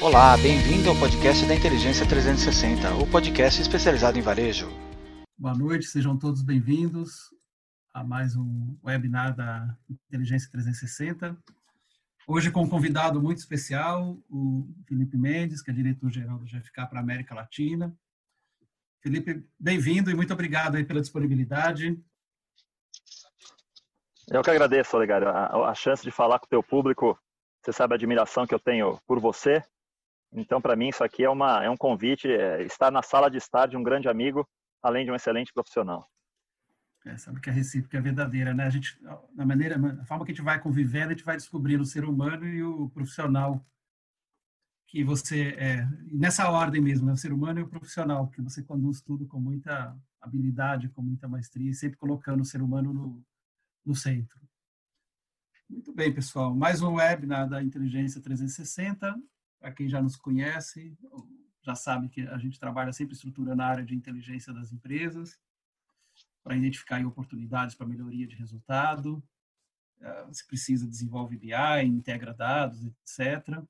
Olá, bem-vindo ao podcast da Inteligência 360, o podcast especializado em varejo. Boa noite, sejam todos bem-vindos a mais um webinar da Inteligência 360. Hoje com um convidado muito especial, o Felipe Mendes, que é diretor-geral do GFK para a América Latina. Felipe, bem-vindo e muito obrigado aí pela disponibilidade. Eu que agradeço, Olegário, a, a chance de falar com o teu público. Você sabe a admiração que eu tenho por você. Então, para mim, isso aqui é, uma, é um convite, é estar na sala de estar de um grande amigo, além de um excelente profissional. É, sabe que a recíproca é verdadeira, né? A gente, na maneira, a forma que a gente vai convivendo, a gente vai descobrindo o ser humano e o profissional que você é. Nessa ordem mesmo, né? o ser humano e o profissional, que você conduz tudo com muita habilidade, com muita maestria, sempre colocando o ser humano no, no centro. Muito bem, pessoal. Mais um webinar da Inteligência 360. Para quem já nos conhece, já sabe que a gente trabalha sempre estruturando a área de inteligência das empresas para identificar oportunidades para melhoria de resultado. Eh, se precisa, desenvolve BI, integra dados, etc.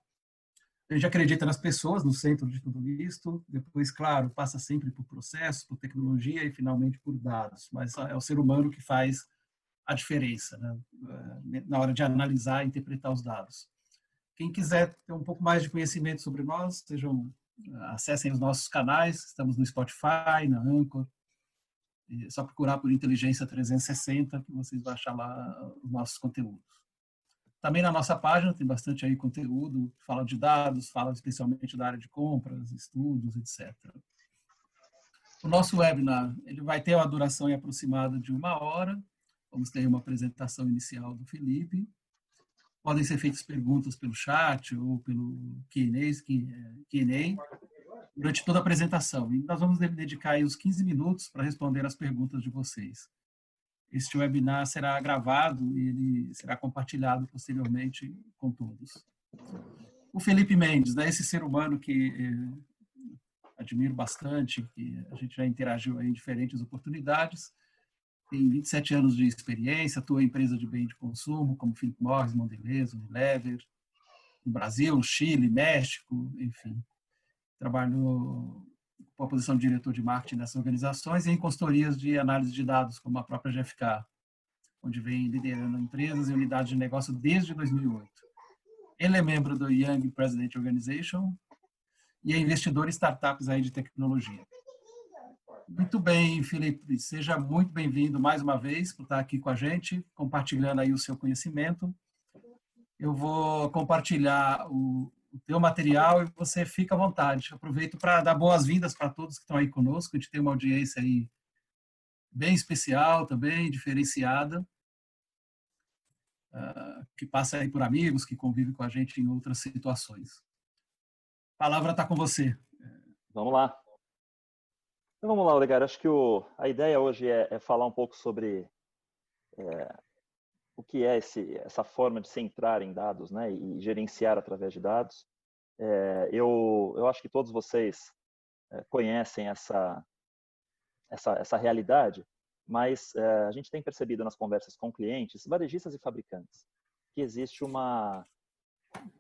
A gente acredita nas pessoas no centro de tudo isso. Depois, claro, passa sempre por processos, por tecnologia e, finalmente, por dados. Mas é o ser humano que faz a diferença né? Eh, na hora de analisar e interpretar os dados. Quem quiser ter um pouco mais de conhecimento sobre nós, sejam acessem os nossos canais, estamos no Spotify, na Anchor, é só procurar por Inteligência 360 que vocês vão achar lá os nossos conteúdos. Também na nossa página tem bastante aí conteúdo, fala de dados, fala especialmente da área de compras, estudos, etc. O nosso webinar ele vai ter uma duração aproximada de uma hora. Vamos ter uma apresentação inicial do Felipe. Podem ser feitas perguntas pelo chat ou pelo Q&A durante toda a apresentação. E nós vamos dedicar uns 15 minutos para responder as perguntas de vocês. Este webinar será gravado e ele será compartilhado posteriormente com todos. O Felipe Mendes, né, esse ser humano que eh, admiro bastante, que a gente já interagiu em diferentes oportunidades, tem 27 anos de experiência, atua em empresa de bem de consumo, como Philip Morris, Mondelez, Unilever, no Brasil, Chile, México, enfim trabalhou com a posição de diretor de marketing dessas organizações e em consultorias de análise de dados, como a própria GFK, onde vem liderando empresas e unidades de negócio desde 2008. Ele é membro do Young President Organization e é investidor em startups aí de tecnologia. Muito bem, Felipe, seja muito bem-vindo mais uma vez por estar aqui com a gente, compartilhando aí o seu conhecimento. Eu vou compartilhar o, o teu material e você fica à vontade. Aproveito para dar boas-vindas para todos que estão aí conosco. A gente tem uma audiência aí bem especial também, diferenciada, ah, que passa aí por amigos, que convive com a gente em outras situações. A palavra está com você. Vamos lá. Então vamos lá, Olegar. Acho que o, a ideia hoje é, é falar um pouco sobre é, o que é esse, essa forma de se entrar em dados né, e gerenciar através de dados. É, eu, eu acho que todos vocês é, conhecem essa, essa, essa realidade, mas é, a gente tem percebido nas conversas com clientes, varejistas e fabricantes, que existe uma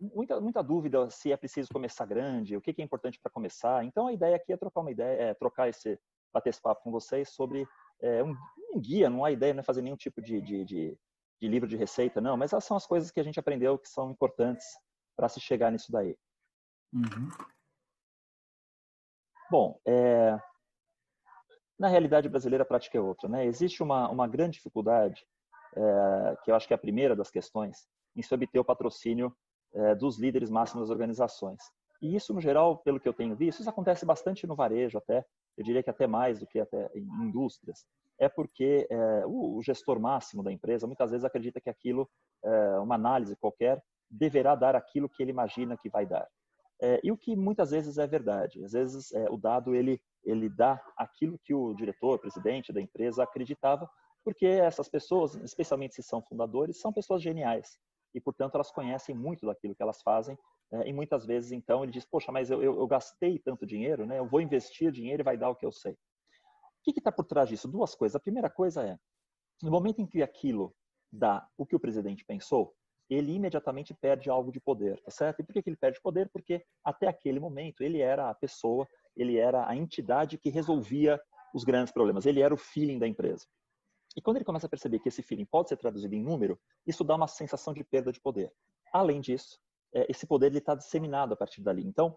muita, muita dúvida se é preciso começar grande, o que, que é importante para começar. Então a ideia aqui é trocar uma ideia, é trocar esse bater esse papo com vocês sobre é, um, um, guia, não há ideia, não é fazer nenhum tipo de, de, de de livro de receita, não, mas essas são as coisas que a gente aprendeu que são importantes para se chegar nisso daí. Uhum. Bom, é... na realidade brasileira a prática é outra. Né? Existe uma, uma grande dificuldade, é, que eu acho que é a primeira das questões, em se obter o patrocínio é, dos líderes máximos das organizações. E isso, no geral, pelo que eu tenho visto, isso acontece bastante no varejo até, eu diria que até mais do que até em indústrias é porque é, o, o, gestor máximo da empresa muitas vezes acredita que aquilo, é, uma análise qualquer, deverá dar aquilo que ele imagina que vai dar. É, e o que muitas vezes é verdade. Às vezes o dado ele ele dá aquilo que o diretor, presidente da empresa acreditava, porque essas pessoas, especialmente se são fundadores, são pessoas geniais e portanto elas conhecem muito daquilo que elas fazem e muitas vezes então ele diz poxa mas eu, eu, eu gastei tanto dinheiro né eu vou investir dinheiro e vai dar o que eu sei o que está por trás disso? Duas coisas. A primeira coisa é, no momento em que aquilo dá o que o presidente pensou, ele imediatamente perde algo de poder, tá certo? E por que ele perde poder? Porque até aquele momento ele era a pessoa, ele era a entidade que resolvia os grandes problemas, ele era o feeling da empresa. E quando ele começa a perceber que esse feeling pode ser traduzido em número, isso dá uma sensação de perda de poder. Além disso, é, esse poder está disseminado a partir dali. Então,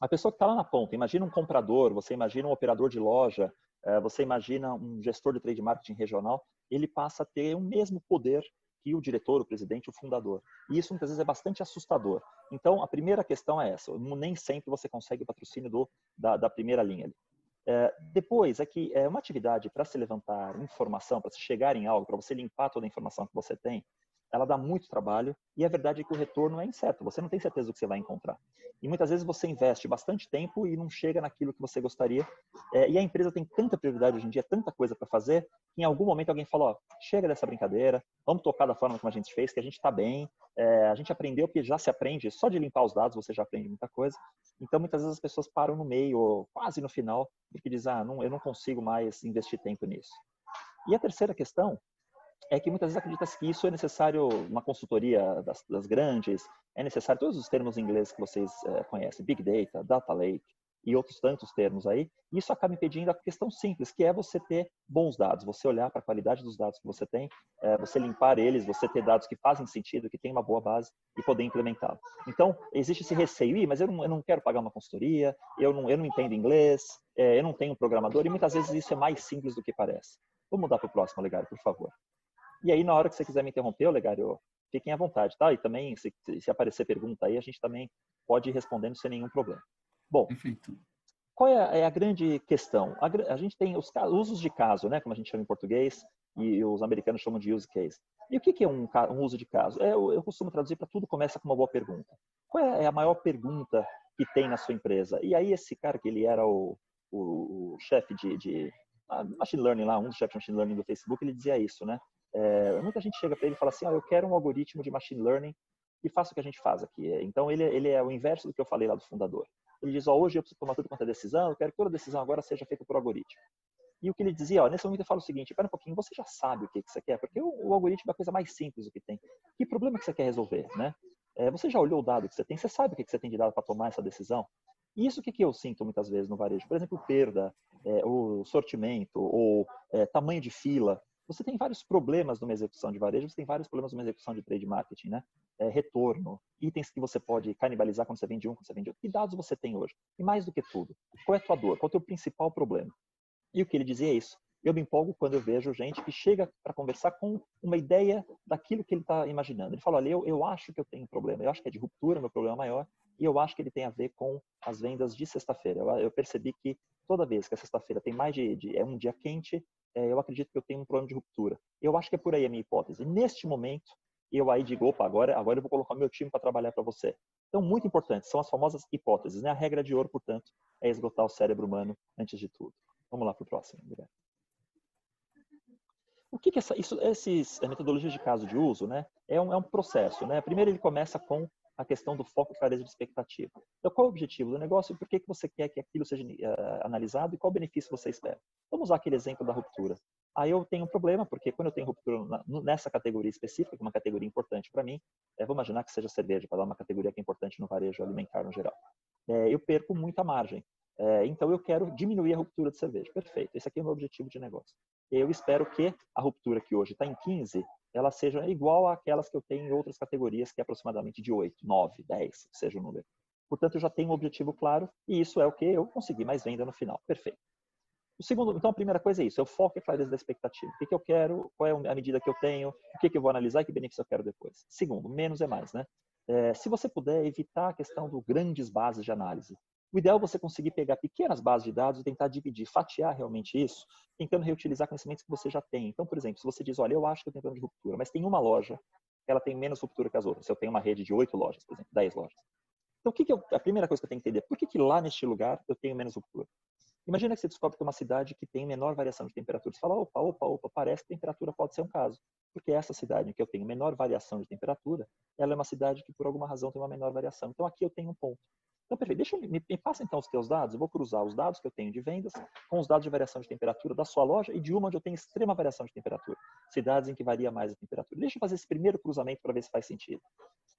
a pessoa que está lá na ponta, imagina um comprador, você imagina um operador de loja, é, você imagina um gestor de trade marketing regional, ele passa a ter o mesmo poder que o diretor, o presidente, o fundador. E isso muitas vezes é bastante assustador. Então, a primeira questão é essa: nem sempre você consegue o patrocínio do, da, da primeira linha. É, depois, é que é uma atividade para se levantar informação, para se chegar em algo, para você limpar toda a informação que você tem, ela dá muito trabalho e a verdade é que o retorno é incerto, você não tem certeza do que você vai encontrar. E muitas vezes você investe bastante tempo e não chega naquilo que você gostaria. É, e a empresa tem tanta prioridade hoje em dia, tanta coisa para fazer, que em algum momento alguém fala: ó, chega dessa brincadeira, vamos tocar da forma como a gente fez, que a gente está bem, é, a gente aprendeu que já se aprende, só de limpar os dados você já aprende muita coisa. Então muitas vezes as pessoas param no meio, ou quase no final, porque dizem: ah, não, eu não consigo mais investir tempo nisso. E a terceira questão é que muitas vezes acredita que isso é necessário uma consultoria das, das, grandes, é necessário todos os termos em inglês que vocês é, conhecem, Big Data, Data Lake e outros tantos termos aí. Isso acaba impedindo a questão simples, que é você ter bons dados, você olhar para a qualidade dos dados que você tem, é, você limpar eles, você ter dados que fazem sentido, que tem uma boa base e poder implementá-lo. Então, existe esse receio, mas eu não, eu não quero pagar uma consultoria, eu não, eu não entendo inglês, é, eu não tenho um programador, e muitas vezes isso é mais simples do que parece. Vamos mudar para o próximo, Legário, por favor. E aí, na hora que você quiser me interromper, Legário, fiquem à vontade, tá? E também, se, se aparecer pergunta aí, a gente também pode ir respondendo sem nenhum problema. Bom, Perfeito. qual é a, é a grande questão? A, a, gente tem os usos de caso, né? Como a gente chama em português, e os americanos chamam de use case. E o que, que é um, um, uso de caso? É, eu, eu costumo traduzir para tudo começa com uma boa pergunta. Qual é, é a maior pergunta que tem na sua empresa? E aí esse cara que ele era o, o, o chefe de, de machine learning lá, um dos chefes de machine learning do Facebook, ele dizia isso, né? É, muita gente chega para ele e fala assim, ah, eu quero um algoritmo de machine learning e faça o que a gente faz aqui. Então, ele, ele é o inverso do que eu falei lá do fundador. Ele diz, ó, hoje eu preciso tomar tudo quanto é decisão, eu quero que toda decisão agora seja feita por algoritmo. E o que ele dizia, ó, nesse momento eu falo o seguinte, espera um pouquinho, você já sabe o que, que você quer, porque o, o, algoritmo é a coisa mais simples do que tem. Que problema que você quer resolver, né? É, você já olhou o dado que você tem, você sabe o que, que você tem de dado para tomar essa decisão? E isso que, que eu sinto muitas vezes no varejo, por exemplo, perda, é, o sortimento, ou é, tamanho de fila, você tem vários problemas numa execução de varejo, você tem vários problemas numa execução de trade marketing, né? É, retorno, itens que você pode canibalizar quando você vende um, quando você vende outro. Que dados você tem hoje? E mais do que tudo, qual é a tua dor? Qual é o teu principal problema? E o que ele dizia é isso. Eu me empolgo quando eu vejo gente que chega para conversar com uma ideia daquilo que ele está imaginando. Ele fala, olha, eu, eu acho que eu tenho um problema, eu acho que é de ruptura, meu problema maior, e eu acho que ele tem a ver com as vendas de sexta-feira. Eu, eu, percebi que toda vez que a sexta-feira tem mais de, de, é um dia quente, é, eu acredito que eu tenho um problema de ruptura. Eu acho que é por aí a minha hipótese. Neste momento, eu aí digo, opa, agora, agora eu vou colocar meu time para trabalhar para você. Então, muito importante, são as famosas hipóteses. Né? A regra de ouro, portanto, é esgotar o cérebro humano antes de tudo. Vamos lá para o próximo. O que, que essa, isso, esses metodologias de caso de uso, né, é um, é um processo, né? Primeiro ele começa com a questão do foco e clareza de expectativa. Então, qual é o objetivo do negócio e por que, que você quer que aquilo seja uh, analisado e qual benefício você espera? Vamos usar aquele exemplo da ruptura. Aí eu tenho um problema, porque quando eu tenho ruptura na, nessa categoria específica, que é uma categoria importante para mim, é, vou imaginar que seja cerveja, para dar uma categoria que é importante no varejo alimentar no geral. É, eu perco muita margem. É, então eu quero diminuir a ruptura de cerveja. Perfeito, esse aqui é o meu objetivo de negócio. Eu espero que a ruptura que hoje está em 15, ela seja igual àquelas que eu tenho em outras categorias, que é aproximadamente de 8, 9, 10, seja o número. Portanto, eu já tenho um objetivo claro e isso é o que eu consegui mais venda no final. Perfeito. O segundo, então, a primeira coisa é isso, é o foco e a clareza da expectativa. O que, que eu quero, qual é a medida que eu tenho, o que, que eu vou analisar e que benefício eu quero depois. Segundo, menos é mais, né? É, se você puder evitar a questão do grandes bases de análise, o ideal é você conseguir pegar pequenas bases de dados e tentar dividir, fatiar realmente isso, tentando reutilizar conhecimentos que você já tem. Então, por exemplo, se você diz, olha, eu acho que eu tenho plano de ruptura, mas tem uma loja ela tem menos ruptura que as outras. Se eu tenho uma rede de oito lojas, por exemplo, dez lojas. Então, o que, que eu, a primeira coisa que eu tenho que entender, por que, que lá neste lugar eu tenho menos ruptura? Imagina que você descobre que é uma cidade que tem menor variação de temperatura. Você fala, opa, opa, opa, parece que temperatura pode ser um caso. Porque essa cidade em que eu tenho menor variação de temperatura, ela é uma cidade que por alguma razão tem uma menor variação. Então aqui eu tenho um ponto. Então, perfeito. Deixa, me, me passa então os teus dados. Eu vou cruzar os dados que eu tenho de vendas com os dados de variação de temperatura da sua loja e de uma onde eu tenho extrema variação de temperatura. Cidades em que varia mais a temperatura. Deixa eu fazer esse primeiro cruzamento para ver se faz sentido.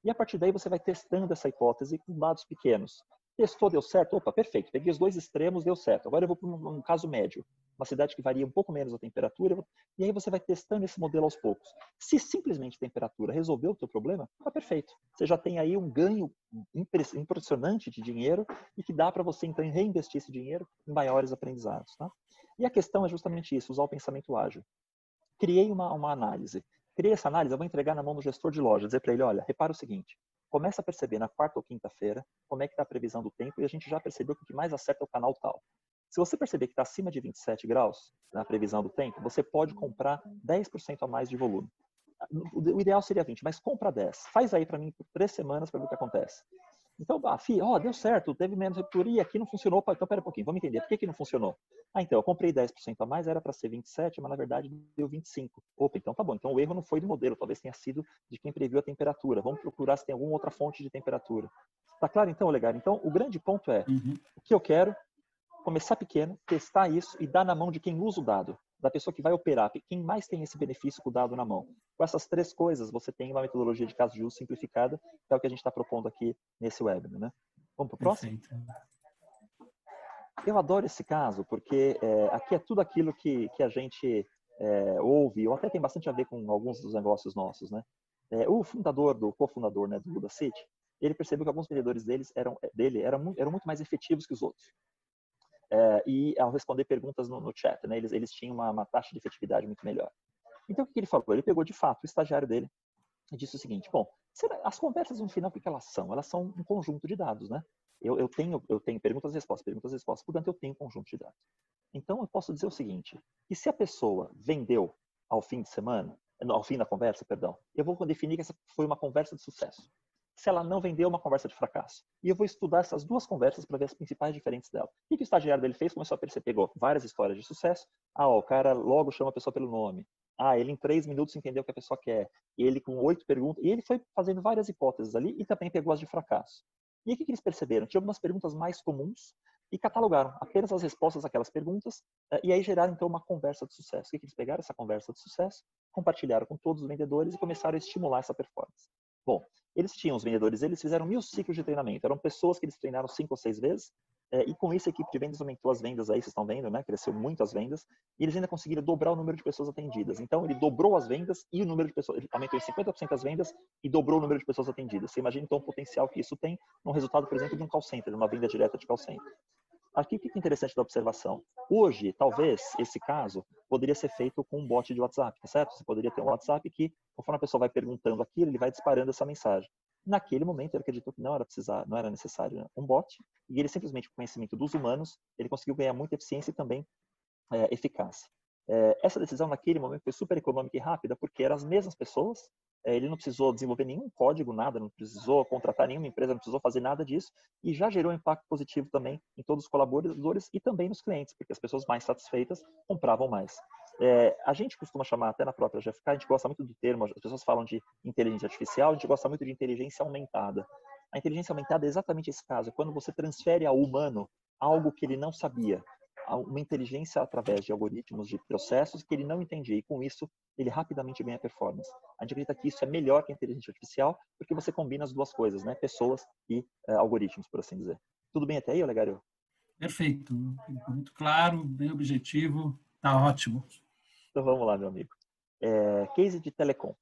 E a partir daí você vai testando essa hipótese com dados pequenos. Testou, deu certo? Opa, perfeito. Peguei os dois extremos, deu certo. Agora eu vou para um, um, caso médio, uma cidade que varia um pouco menos a temperatura, e aí você vai testando esse modelo aos poucos. Se simplesmente temperatura resolveu o teu problema, tá perfeito. Você já tem aí um ganho impressionante de dinheiro e que dá para você então reinvestir esse dinheiro em maiores aprendizados. Tá? E a questão é justamente isso, usar o pensamento ágil. Criei uma, uma análise. Criei essa análise, eu vou entregar na mão do gestor de loja, dizer para ele, olha, repara o seguinte, começa a perceber na quarta ou quinta-feira como é que está a previsão do tempo e a gente já percebeu que o que mais acerta é o canal tal. Se você perceber que está acima de 27 graus na previsão do tempo, você pode comprar 10% a mais de volume. O ideal seria 20, mas compra 10. Faz aí para mim por três semanas para ver o que acontece. Então, ah, fi, ó, deu certo, teve menos ruptura e aqui não funcionou. Opa, então, pera um pouquinho, vamos entender. Por que, que não funcionou? Ah, então, eu comprei 10% a mais, era para ser 27, mas na verdade deu 25. Opa, então tá bom. Então, o erro não foi do modelo, talvez tenha sido de quem previu a temperatura. Vamos procurar se tem alguma outra fonte de temperatura. Tá claro, então, Olegário? Então, o grande ponto é, uhum. o que eu quero, começar pequeno, testar isso e dar na mão de quem usa o dado da pessoa que vai operar, quem mais tem esse benefício com o dado na mão. Com essas três coisas, você tem uma metodologia de caso de uso simplificada, que é o que a gente está propondo aqui nesse webinar. Né? Vamos para o próximo? Eu adoro esse caso, porque é, aqui é tudo aquilo que, que a gente é, ouve, ou até tem bastante a ver com alguns dos negócios nossos. Né? É, o fundador, do cofundador né, do Buda City, ele percebeu que alguns vendedores deles eram, dele eram, eram muito mais efetivos que os outros é, e ao responder perguntas no, no chat, né, eles, eles tinham uma, uma, taxa de efetividade muito melhor. Então, o que ele falou? Ele pegou, de fato, o estagiário dele e disse o seguinte, bom, as conversas, no final, o que elas são? Elas são um conjunto de dados, né? Eu, eu, tenho, eu tenho perguntas e respostas, perguntas e respostas, portanto, eu tenho um conjunto de dados. Então, eu posso dizer o seguinte, que se a pessoa vendeu ao fim de semana, ao fim da conversa, perdão, eu vou definir que essa foi uma conversa de sucesso se ela não vendeu uma conversa de fracasso. E eu vou estudar essas duas conversas para ver as principais diferenças dela. O que o estagiário dele fez? Começou a perceber, pegou várias histórias de sucesso. Ah, ó, o cara logo chama a pessoa pelo nome. Ah, ele em três minutos entendeu o que a pessoa quer. Ele com oito perguntas. E ele foi fazendo várias hipóteses ali e também pegou as de fracasso. E o que, eles perceberam? Tinha algumas perguntas mais comuns e catalogaram apenas as respostas àquelas perguntas eh, e aí geraram então uma conversa de sucesso. O que eles pegaram? Essa conversa de sucesso, compartilharam com todos os vendedores e começaram a estimular essa performance. Bom, eles tinham os vendedores, eles fizeram mil ciclos de treinamento. Eram pessoas que eles treinaram cinco ou seis vezes. É, e com isso a equipe de vendas aumentou as vendas aí, vocês estão vendo, né? Cresceu muito as vendas. E eles ainda conseguiram dobrar o número de pessoas atendidas. Então ele dobrou as vendas e o número de pessoas, ele aumentou em 50% as vendas e dobrou o número de pessoas atendidas. Você imagina então o potencial que isso tem no resultado, por exemplo, de um call center, de uma venda direta de call center. Aqui o que é interessante da observação? Hoje, talvez, esse caso poderia ser feito com um bot de WhatsApp, tá certo? Você poderia ter um WhatsApp que, conforme a pessoa vai perguntando aquilo, ele vai disparando essa mensagem. Naquele momento, ele acreditou que não era precisar, não era necessário né, um bot, e ele simplesmente, com o conhecimento dos humanos, ele conseguiu ganhar muita eficiência e também é, eficácia. É, essa decisão, naquele momento, foi super econômica e rápida, porque eram as mesmas pessoas é, ele não precisou desenvolver nenhum código, nada, não precisou contratar nenhuma empresa, não precisou fazer nada disso, e já gerou impacto positivo também em todos os colaboradores e também nos clientes, porque as pessoas mais satisfeitas compravam mais. É, a gente costuma chamar, até na própria GFK, a gente gosta muito do termo, as pessoas falam de inteligência artificial, a gente gosta muito de inteligência aumentada. A inteligência aumentada é exatamente esse caso, é quando você transfere ao humano algo que ele não sabia, uma inteligência através de algoritmos, de processos que ele não entendia, e com isso ele rapidamente ganha performance. A gente acredita que isso é melhor que a inteligência artificial, porque você combina as duas coisas, né? pessoas e é, algoritmos, por assim dizer. Tudo bem até aí, Olegário? Perfeito, muito claro, bem objetivo, tá ótimo. Então vamos lá, meu amigo. É, case de telecom.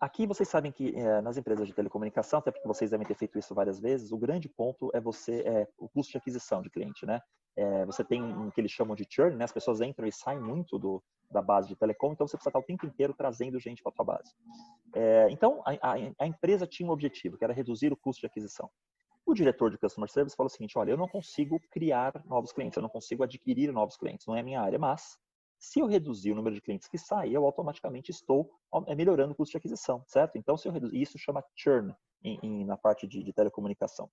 Aqui vocês sabem que é, nas empresas de telecomunicação, até porque vocês devem ter feito isso várias vezes, o grande ponto é você é o custo de aquisição de cliente, né? É, você tem o que eles chamam de churn, né? As pessoas entram e saem muito do, da base de telecom, então você precisa estar o tempo inteiro trazendo gente para a sua base. É, então a, a, a, empresa tinha um objetivo, que era reduzir o custo de aquisição. O diretor de customer service falou o seguinte: olha, eu não consigo criar novos clientes, eu não consigo adquirir novos clientes, não é minha área, mas se eu reduzir o número de clientes que saem, eu automaticamente estou é, melhorando o custo de aquisição, certo? Então, se eu reduzir, isso chama churn em, em, na parte de, de, telecomunicação.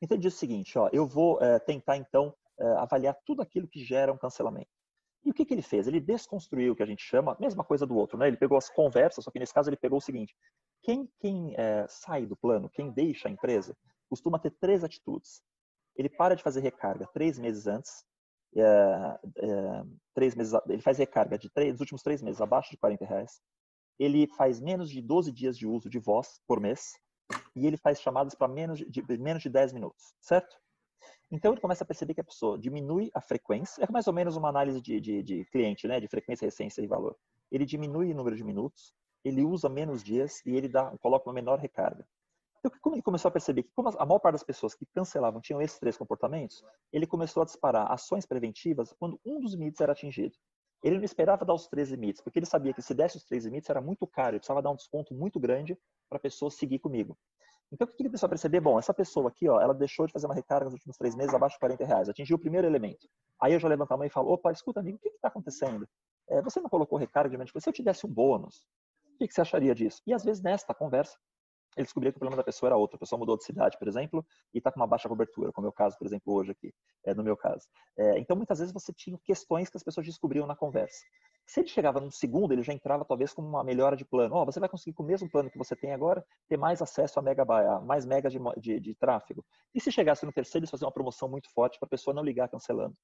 Então, ele diz o seguinte, ó, eu vou é, tentar, então, é, avaliar tudo aquilo que gera um cancelamento. E o que, que ele fez? Ele desconstruiu o que a gente chama, mesma coisa do outro, né? Ele pegou as conversas, só que nesse caso ele pegou o seguinte, quem, quem é, sai do plano, quem deixa a empresa, costuma ter três atitudes. Ele para de fazer recarga três meses antes, é, é, três meses, ele faz recarga de três, dos últimos três meses abaixo de 40 reais, ele faz menos de 12 dias de uso de voz por mês e ele faz chamadas para menos de, de, menos de 10 minutos, certo? Então ele começa a perceber que a pessoa diminui a frequência, é mais ou menos uma análise de, de, de cliente, né, de frequência, essência e valor. Ele diminui o número de minutos, ele usa menos dias e ele dá, coloca uma menor recarga. Então, como ele começou a perceber que, como a maior parte das pessoas que cancelavam tinham esses três comportamentos, ele começou a disparar ações preventivas quando um dos limites era atingido. Ele não esperava dar os três limites, porque ele sabia que se desse os três limites era muito caro, ele precisava dar um desconto muito grande para a pessoa seguir comigo. Então, o que ele começou a perceber? Bom, essa pessoa aqui, ó, ela deixou de fazer uma recarga nos últimos três meses abaixo de 40 reais, atingiu o primeiro elemento. Aí eu já levanto a mão e falo, opa, escuta, amigo, o que está acontecendo? É, você não colocou recarga de? Se eu te desse um bônus, o que, que você acharia disso? E às vezes nesta conversa, ele descobria que o problema da pessoa era outro. A pessoa mudou de cidade, por exemplo, e está com uma baixa cobertura, como é o caso, por exemplo, hoje aqui, é, no meu caso. É, então, muitas vezes você tinha questões que as pessoas descobriam na conversa. Se ele chegava no segundo, ele já entrava talvez com uma melhora de plano. Oh, você vai conseguir com o mesmo plano que você tem agora ter mais acesso a, mega, a mais megas de, de, de, tráfego. E se chegasse no terceiro, eles faziam uma promoção muito forte para a pessoa não ligar cancelando.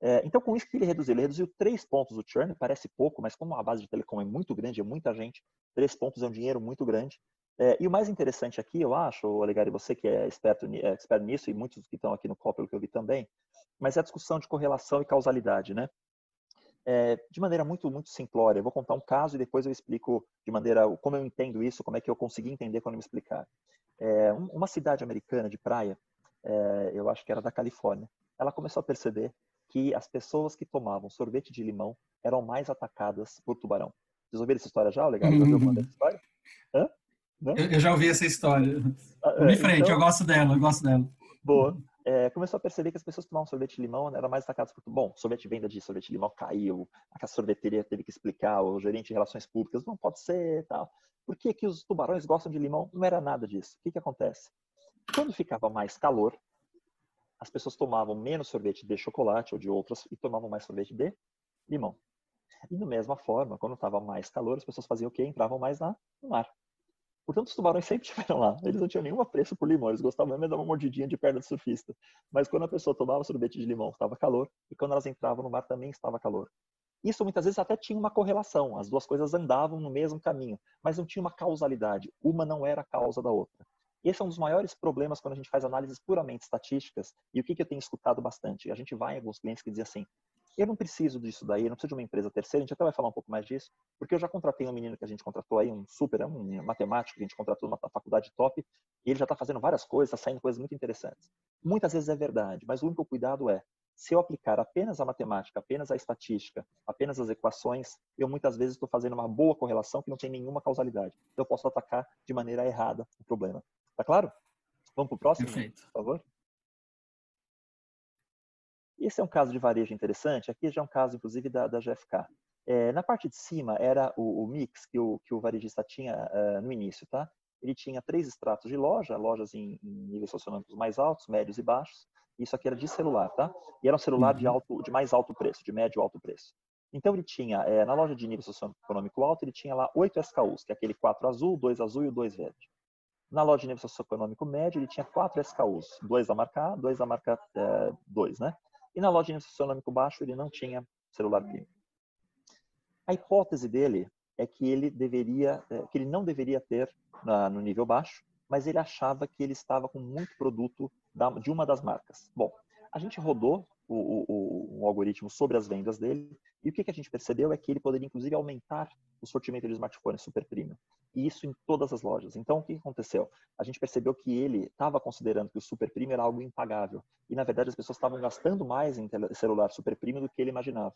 É, então, com isso que ele reduziu, ele reduziu três pontos do churn, parece pouco, mas como a base de telecom é muito grande, é muita gente, três pontos é um dinheiro muito grande. É, e o mais interessante aqui, eu acho, Olegário, você que é esperto, é expert nisso, e muitos que estão aqui no call, pelo que eu vi também, mas é a discussão de correlação e causalidade, né? É, de maneira muito, muito simplória. Eu vou contar um caso e depois eu explico de maneira, como eu entendo isso, como é que eu consegui entender quando me explicar. É, uma cidade americana de praia, é, eu acho que era da Califórnia, ela começou a perceber que as pessoas que tomavam sorvete de limão eram mais atacadas por tubarão. Vocês ouviram essa história já, legal? Já ouviu alguma dessa história? Hã? Eu, eu, já ouvi essa história. Ah, é, frente, então... eu gosto dela, eu gosto dela. Boa. É, começou a perceber que as pessoas tomavam sorvete de limão eram mais atacadas por. Bom, sorvete venda de sorvete de limão caiu, a sorveteria teve que explicar, o gerente de relações públicas, não pode ser tal. Por que, que os tubarões gostam de limão? Não era nada disso. O que, que acontece? Quando ficava mais calor, as pessoas tomavam menos sorvete de chocolate ou de outras e tomavam mais sorvete de limão. E da mesma forma, quando estava mais calor, as pessoas faziam o quê? Entravam mais na, no mar. Portanto, os tubarões sempre estiveram lá. Eles não tinham nenhum apreço por limão. Eles gostavam mesmo de dar uma mordidinha de perna de surfista. Mas quando a pessoa tomava sorvete de limão, estava calor. E quando elas entravam no mar, também estava calor. Isso muitas vezes até tinha uma correlação. As duas coisas andavam no mesmo caminho. Mas não tinha uma causalidade. Uma não era a causa da outra. Esse é um dos maiores problemas quando a gente faz análises puramente estatísticas. E o que, que eu tenho escutado bastante? A gente vai em alguns clientes que dizem assim: eu não preciso disso daí, eu não preciso de uma empresa terceira, a gente até vai falar um pouco mais disso, porque eu já contratei um menino que a gente contratou aí, um super, um matemático que a gente contratou numa faculdade top, e ele já está fazendo várias coisas, está saindo coisas muito interessantes. Muitas vezes é verdade, mas o único cuidado é, se eu aplicar apenas a matemática, apenas a estatística, apenas as equações, eu muitas vezes estou fazendo uma boa correlação que não tem nenhuma causalidade. Eu posso atacar de maneira errada o problema. Tá claro? Vamos para o próximo, Perfeito. por favor? Esse é um caso de varejo interessante. Aqui já é um caso, inclusive, da, da GFK. É, na parte de cima era o, o mix que o, que o, varejista tinha uh, no início, tá? Ele tinha três estratos de loja, lojas em, em níveis socioeconômicos mais altos, médios e baixos. Isso aqui era de celular, tá? E era um celular de, uhum. alto, de mais alto preço, de médio alto preço. Então ele tinha, é, na loja de nível socioeconômico alto, ele tinha lá oito SKUs, que é aquele quatro azul, dois azul e dois verde. Na loja de nível socioeconômico médio, ele tinha quatro SKUs, dois da marca A, dois da marca 2, é, né? E na loja de socioeconômico baixo, ele não tinha celular premium. A hipótese dele é que ele deveria, é, que ele não deveria ter na, no nível baixo, mas ele achava que ele estava com muito produto da, de uma das marcas. Bom, a gente rodou o, o, o, algoritmo sobre as vendas dele e o que, que a gente percebeu é que ele poderia inclusive aumentar o sortimento de smartphones super premium e isso em todas as lojas. Então, o que aconteceu? A gente percebeu que ele estava considerando que o super premium era algo impagável e na verdade as pessoas estavam gastando mais em celular super premium do que ele imaginava.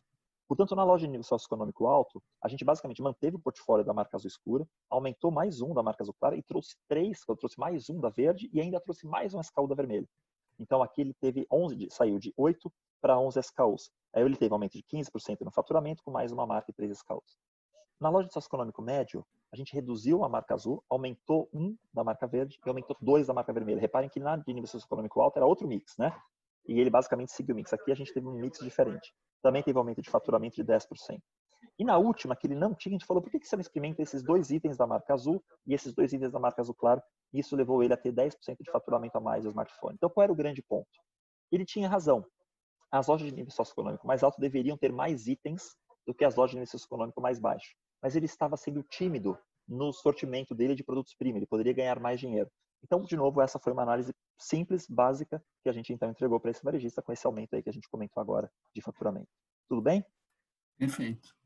Portanto, na loja de nível socioeconômico alto, a gente basicamente manteve o portfólio da marca azul escura, aumentou mais um da marca azul clara e trouxe três, eu trouxe mais um da verde e ainda trouxe mais um SKU da vermelha. Então aqui ele teve 11, saiu de 8 para 11 SKUs. Aí ele teve um aumento de 15% no faturamento com mais uma marca e três SKUs. Na loja de socioeconômico médio, a gente reduziu a marca azul, aumentou um da marca verde e aumentou dois da marca vermelha. Reparem que na de nível socioeconômico alto era outro mix, né? E ele basicamente seguiu o mix. Aqui a gente teve um mix diferente. Também teve um aumento de faturamento de 10%. E na última, que ele não tinha, a gente falou, por que você não experimenta esses dois itens da marca azul e esses dois itens da marca azul claro Isso levou ele a ter 10% de faturamento a mais do smartphone. Então, qual era o grande ponto? Ele tinha razão. As lojas de nível socioeconômico mais alto deveriam ter mais itens do que as lojas de nível socioeconômico mais baixo. Mas ele estava sendo tímido no sortimento dele de produtos premium. Ele poderia ganhar mais dinheiro. Então, de novo, essa foi uma análise simples, básica, que a gente então entregou para esse varejista com esse aumento aí que a gente comentou agora de faturamento. Tudo bem? Perfeito.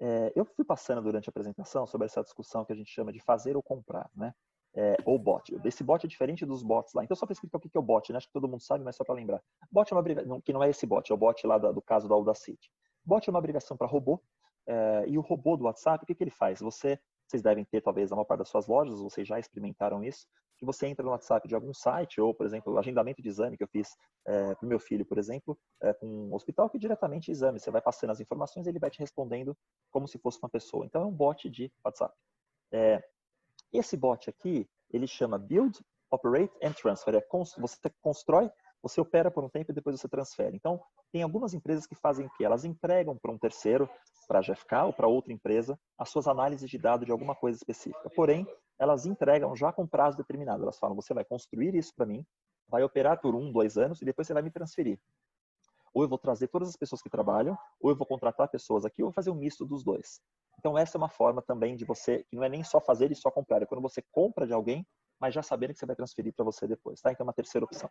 É, eu fui passando durante a apresentação sobre essa discussão que a gente chama de fazer ou comprar, né? É, ou bot. Esse bot é diferente dos bots lá. Então, só para explicar o que é o bot, né? Acho que todo mundo sabe, mas só para lembrar. Bot é uma abreviação, que não é esse bot, é o bot lá do caso do Audacity. Bot é uma abreviação para robô, é, e o robô do WhatsApp, o que, que ele faz? Você, vocês devem ter, talvez, na maior parte das suas lojas, vocês já experimentaram isso, que você entra no WhatsApp de algum site, ou, por exemplo, o agendamento de exame que eu fiz é, para o meu filho, por exemplo, é, com um hospital que diretamente exame. Você vai passando as informações e ele vai te respondendo como se fosse uma pessoa. Então, é um bot de WhatsApp. É, esse bot aqui, ele chama Build, Operate and Transfer. É, você constrói, você opera por um tempo e depois você transfere. Então, tem algumas empresas que fazem o quê? Elas entregam para um terceiro, para a GFK ou para outra empresa, as suas análises de dados de alguma coisa específica. Porém, elas entregam já com prazo determinado. Elas falam, você vai construir isso para mim, vai operar por um, dois anos e depois você vai me transferir. Ou eu vou trazer todas as pessoas que trabalham, ou eu vou contratar pessoas aqui, ou vou fazer um misto dos dois. Então, essa é uma forma também de você, que não é nem só fazer e só comprar, é quando você compra de alguém, mas já sabendo que você vai transferir para você depois. Tá? Então, é uma terceira opção.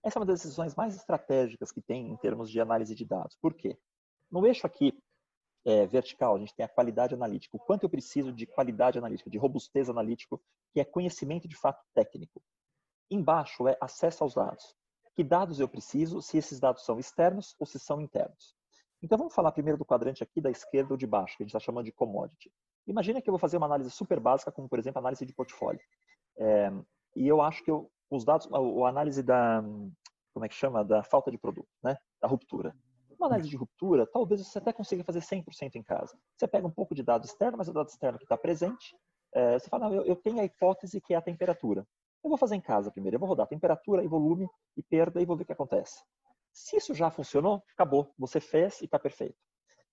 Essa é uma das decisões mais estratégicas que tem em termos de análise de dados. Por quê? No eixo aqui é, vertical, a gente tem a qualidade analítica. O quanto eu preciso de qualidade analítica, de robustez analítico, que é conhecimento de fato técnico. Embaixo é acesso aos dados. Que dados eu preciso, se esses dados são externos ou se são internos. Então vamos falar primeiro do quadrante aqui da esquerda ou de baixo, que a gente está chamando de commodity. Imagina que eu vou fazer uma análise super básica, como por exemplo análise de portfólio. É, e eu acho que eu, os dados, a, análise da, como é que chama, da falta de produto, né? da ruptura. Uma análise de ruptura, talvez você até consiga fazer 100% em casa. Você pega um pouco de dado externo, mas o dado externo que está presente, é, você fala, não, eu, eu, tenho a hipótese que é a temperatura. Eu vou fazer em casa primeiro, eu vou rodar temperatura e volume e perda e vou ver o que acontece. Se isso já funcionou, acabou. Você fez e está perfeito.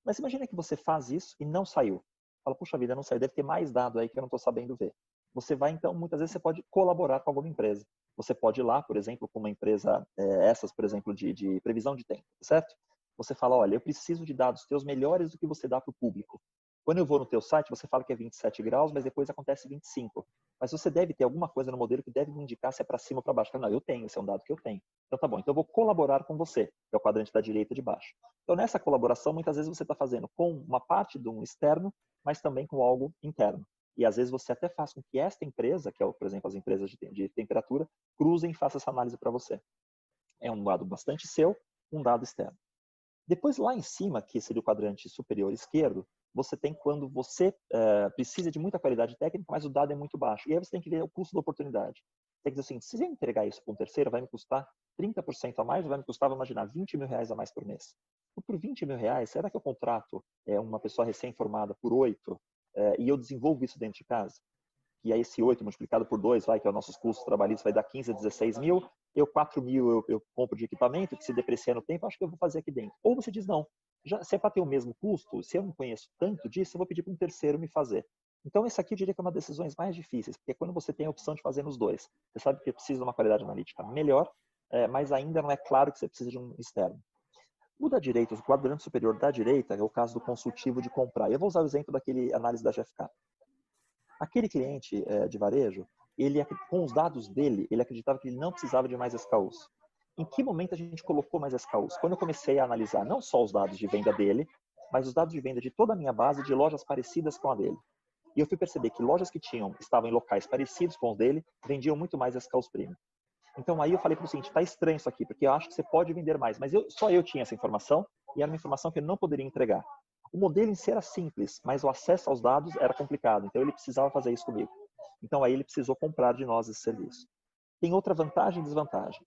Mas imagina que você faz isso e não saiu. Fala, puxa vida, não saiu, deve ter mais dado aí que eu não estou sabendo ver. Você vai, então, muitas vezes você pode colaborar com alguma empresa. Você pode ir lá, por exemplo, com uma empresa, é, essas, por exemplo, de, de previsão de tempo, certo? você fala, olha, eu preciso de dados teus melhores do que você dá para o público. Quando eu vou no teu site, você fala que é 27 graus, mas depois acontece 25. Mas você deve ter alguma coisa no modelo que deve me indicar se é para cima ou para baixo. Não, eu tenho, esse é um dado que eu tenho. Então tá bom, então eu vou colaborar com você, que é o quadrante da direita de baixo. Então nessa colaboração, muitas vezes você está fazendo com uma parte de um externo, mas também com algo interno. E às vezes você até faz com que esta empresa, que é, por exemplo, as empresas de, temperatura, cruzem e façam essa análise para você. É um dado bastante seu, um dado externo. Depois, lá em cima, que seria o quadrante superior esquerdo, você tem quando você é, precisa de muita qualidade técnica, mas o dado é muito baixo. E aí você tem que ver o custo da oportunidade. Tem que dizer assim, se eu entregar isso para um terceiro, vai me custar 30% a mais, vai me custar, vamos imaginar, 20 mil reais a mais por mês. E por 20 mil reais, será que eu contrato é, uma pessoa recém-formada por 8 é, e eu desenvolvo isso dentro de casa? E aí esse 8 multiplicado por 2, vai, que é os nossos custos trabalhistas, vai dar 15 a 16 mil, eu 4 mil eu, eu, compro de equipamento, que se depreciar no tempo, acho que eu vou fazer aqui dentro. Ou você diz, não, já, se é para ter o mesmo custo, se eu não conheço tanto disso, eu vou pedir para um terceiro me fazer. Então, esse aqui eu diria que é uma das decisões mais difíceis, porque é quando você tem a opção de fazer nos dois. Você sabe que precisa de uma qualidade analítica melhor, é, mas ainda não é claro que você precisa de um externo. O da direita, o quadrante superior da direita, é o caso do consultivo de comprar. Eu vou usar o exemplo daquele análise da GFK. Aquele cliente é, de varejo, ele com os dados dele, ele acreditava que ele não precisava de mais SKUs. Em que momento a gente colocou mais SKUs? Quando eu comecei a analisar não só os dados de venda dele, mas os dados de venda de toda a minha base de lojas parecidas com a dele. E eu fui perceber que lojas que tinham estavam em locais parecidos com os dele vendiam muito mais SKUs premium. Então aí eu falei para o seguinte, está estranho isso aqui, porque eu acho que você pode vender mais, mas eu, só eu tinha essa informação e era uma informação que eu não poderia entregar. O modelo em si era simples, mas o acesso aos dados era complicado, então ele precisava fazer isso comigo. Então aí ele precisou comprar de nós esse serviço. Tem outra vantagem e desvantagem.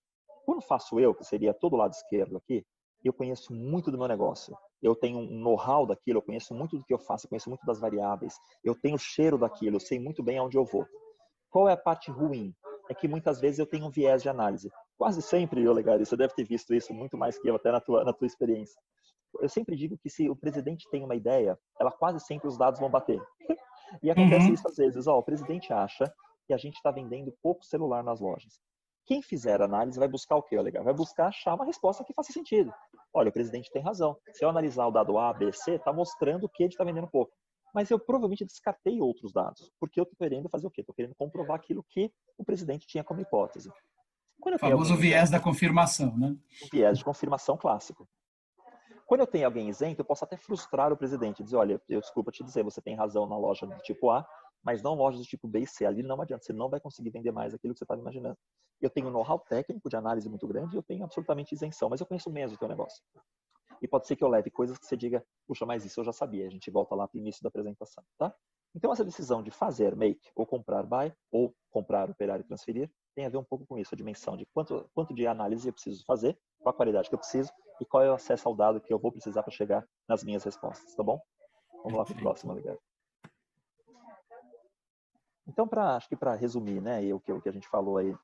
Quando faço eu, que seria todo o lado esquerdo aqui, eu conheço muito do meu negócio. Eu tenho um know-how daquilo, eu conheço muito do que eu faço, eu conheço muito das variáveis, eu tenho o cheiro daquilo, eu sei muito bem aonde eu vou. Qual é a parte ruim? É que muitas vezes eu tenho um viés de análise. Quase sempre, eu legal, você deve ter visto isso muito mais que eu, até na tua, na tua experiência. Eu sempre digo que se o presidente tem uma ideia, ela quase sempre os dados vão bater. E acontece uhum. isso às vezes. Ó, o presidente acha e a gente está vendendo pouco celular nas lojas. Quem fizer análise vai buscar o quê, legal? Vai buscar achar uma resposta que faça sentido. Olha, o presidente tem razão. Se eu analisar o dado A, B, C, está mostrando que ele está vendendo pouco. Mas eu provavelmente descartei outros dados, porque eu estou querendo fazer o quê? Estou querendo comprovar aquilo que o presidente tinha como hipótese. o famoso viés da confirmação, né? O viés de confirmação clássico. Quando eu tenho alguém isento, eu posso até frustrar o presidente, dizer, olha, eu desculpa te dizer, você tem razão na loja do tipo A, mas não lojas do tipo B e C. Ali não adianta, você não vai conseguir vender mais aquilo que você estava imaginando. Eu tenho um know-how técnico de análise muito grande e eu tenho absolutamente isenção, mas eu conheço menos o teu negócio. E pode ser que eu leve coisas que você diga, puxa, mas isso eu já sabia. A gente volta lá para o início da apresentação, tá? Então, essa decisão de fazer make ou comprar buy, ou comprar, operar e transferir, tem a ver um pouco com isso, a dimensão de quanto, quanto de análise eu preciso fazer, qual a qualidade que eu preciso e qual é o acesso ao dado que eu vou precisar para chegar nas minhas respostas, tá bom? Vamos lá para o próximo, ligado? Então, pra, acho que para resumir, né, o que, o que a gente falou aí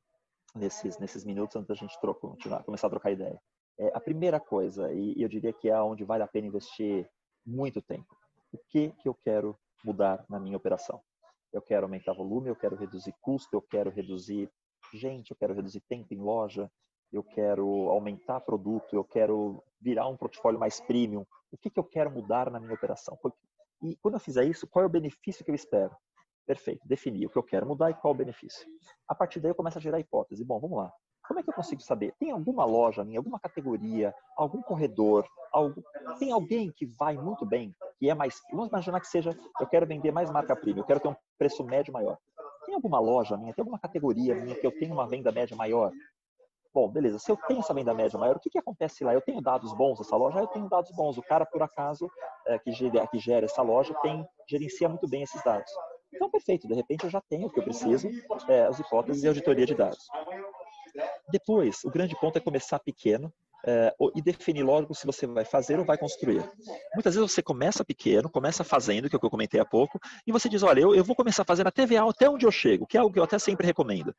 nesses, nesses minutos antes da gente continuar, começar a trocar ideia. É, a primeira coisa, e, e eu diria que é onde vale a pena investir muito tempo, o que, que eu quero mudar na minha operação? Eu quero aumentar volume, eu quero reduzir custo, eu quero reduzir gente, eu quero reduzir tempo em loja, eu quero aumentar produto, eu quero virar um portfólio mais premium. O que, que eu quero mudar na minha operação? E quando eu fizer isso, qual é o benefício que eu espero? Perfeito, definir o que eu quero mudar e qual o benefício. A partir daí eu começo a gerar hipótese. Bom, vamos lá. Como é que eu consigo saber? Tem alguma loja minha, alguma categoria, algum corredor, algum... tem alguém que vai muito bem, que é mais. Vamos imaginar que seja, eu quero vender mais marca premium, eu quero ter um preço médio maior. Tem alguma loja minha, tem alguma categoria minha que eu tenho uma venda média maior? Bom, beleza. Se eu tenho essa venda média maior, o que, que acontece lá? Eu tenho dados bons dessa loja? Eu tenho dados bons. O cara, por acaso, é, que, gera, que gera essa loja, tem gerencia muito bem esses dados. Então, perfeito, de repente eu já tenho o que eu preciso, é, as hipóteses e auditoria de dados. Depois, o grande ponto é começar pequeno é, e definir logo se você vai fazer ou vai construir. Muitas vezes você começa pequeno, começa fazendo, que é o que eu comentei há pouco, e você diz, olha, eu, eu vou começar fazendo a TVA até onde eu chego, que é algo que eu até sempre recomendo.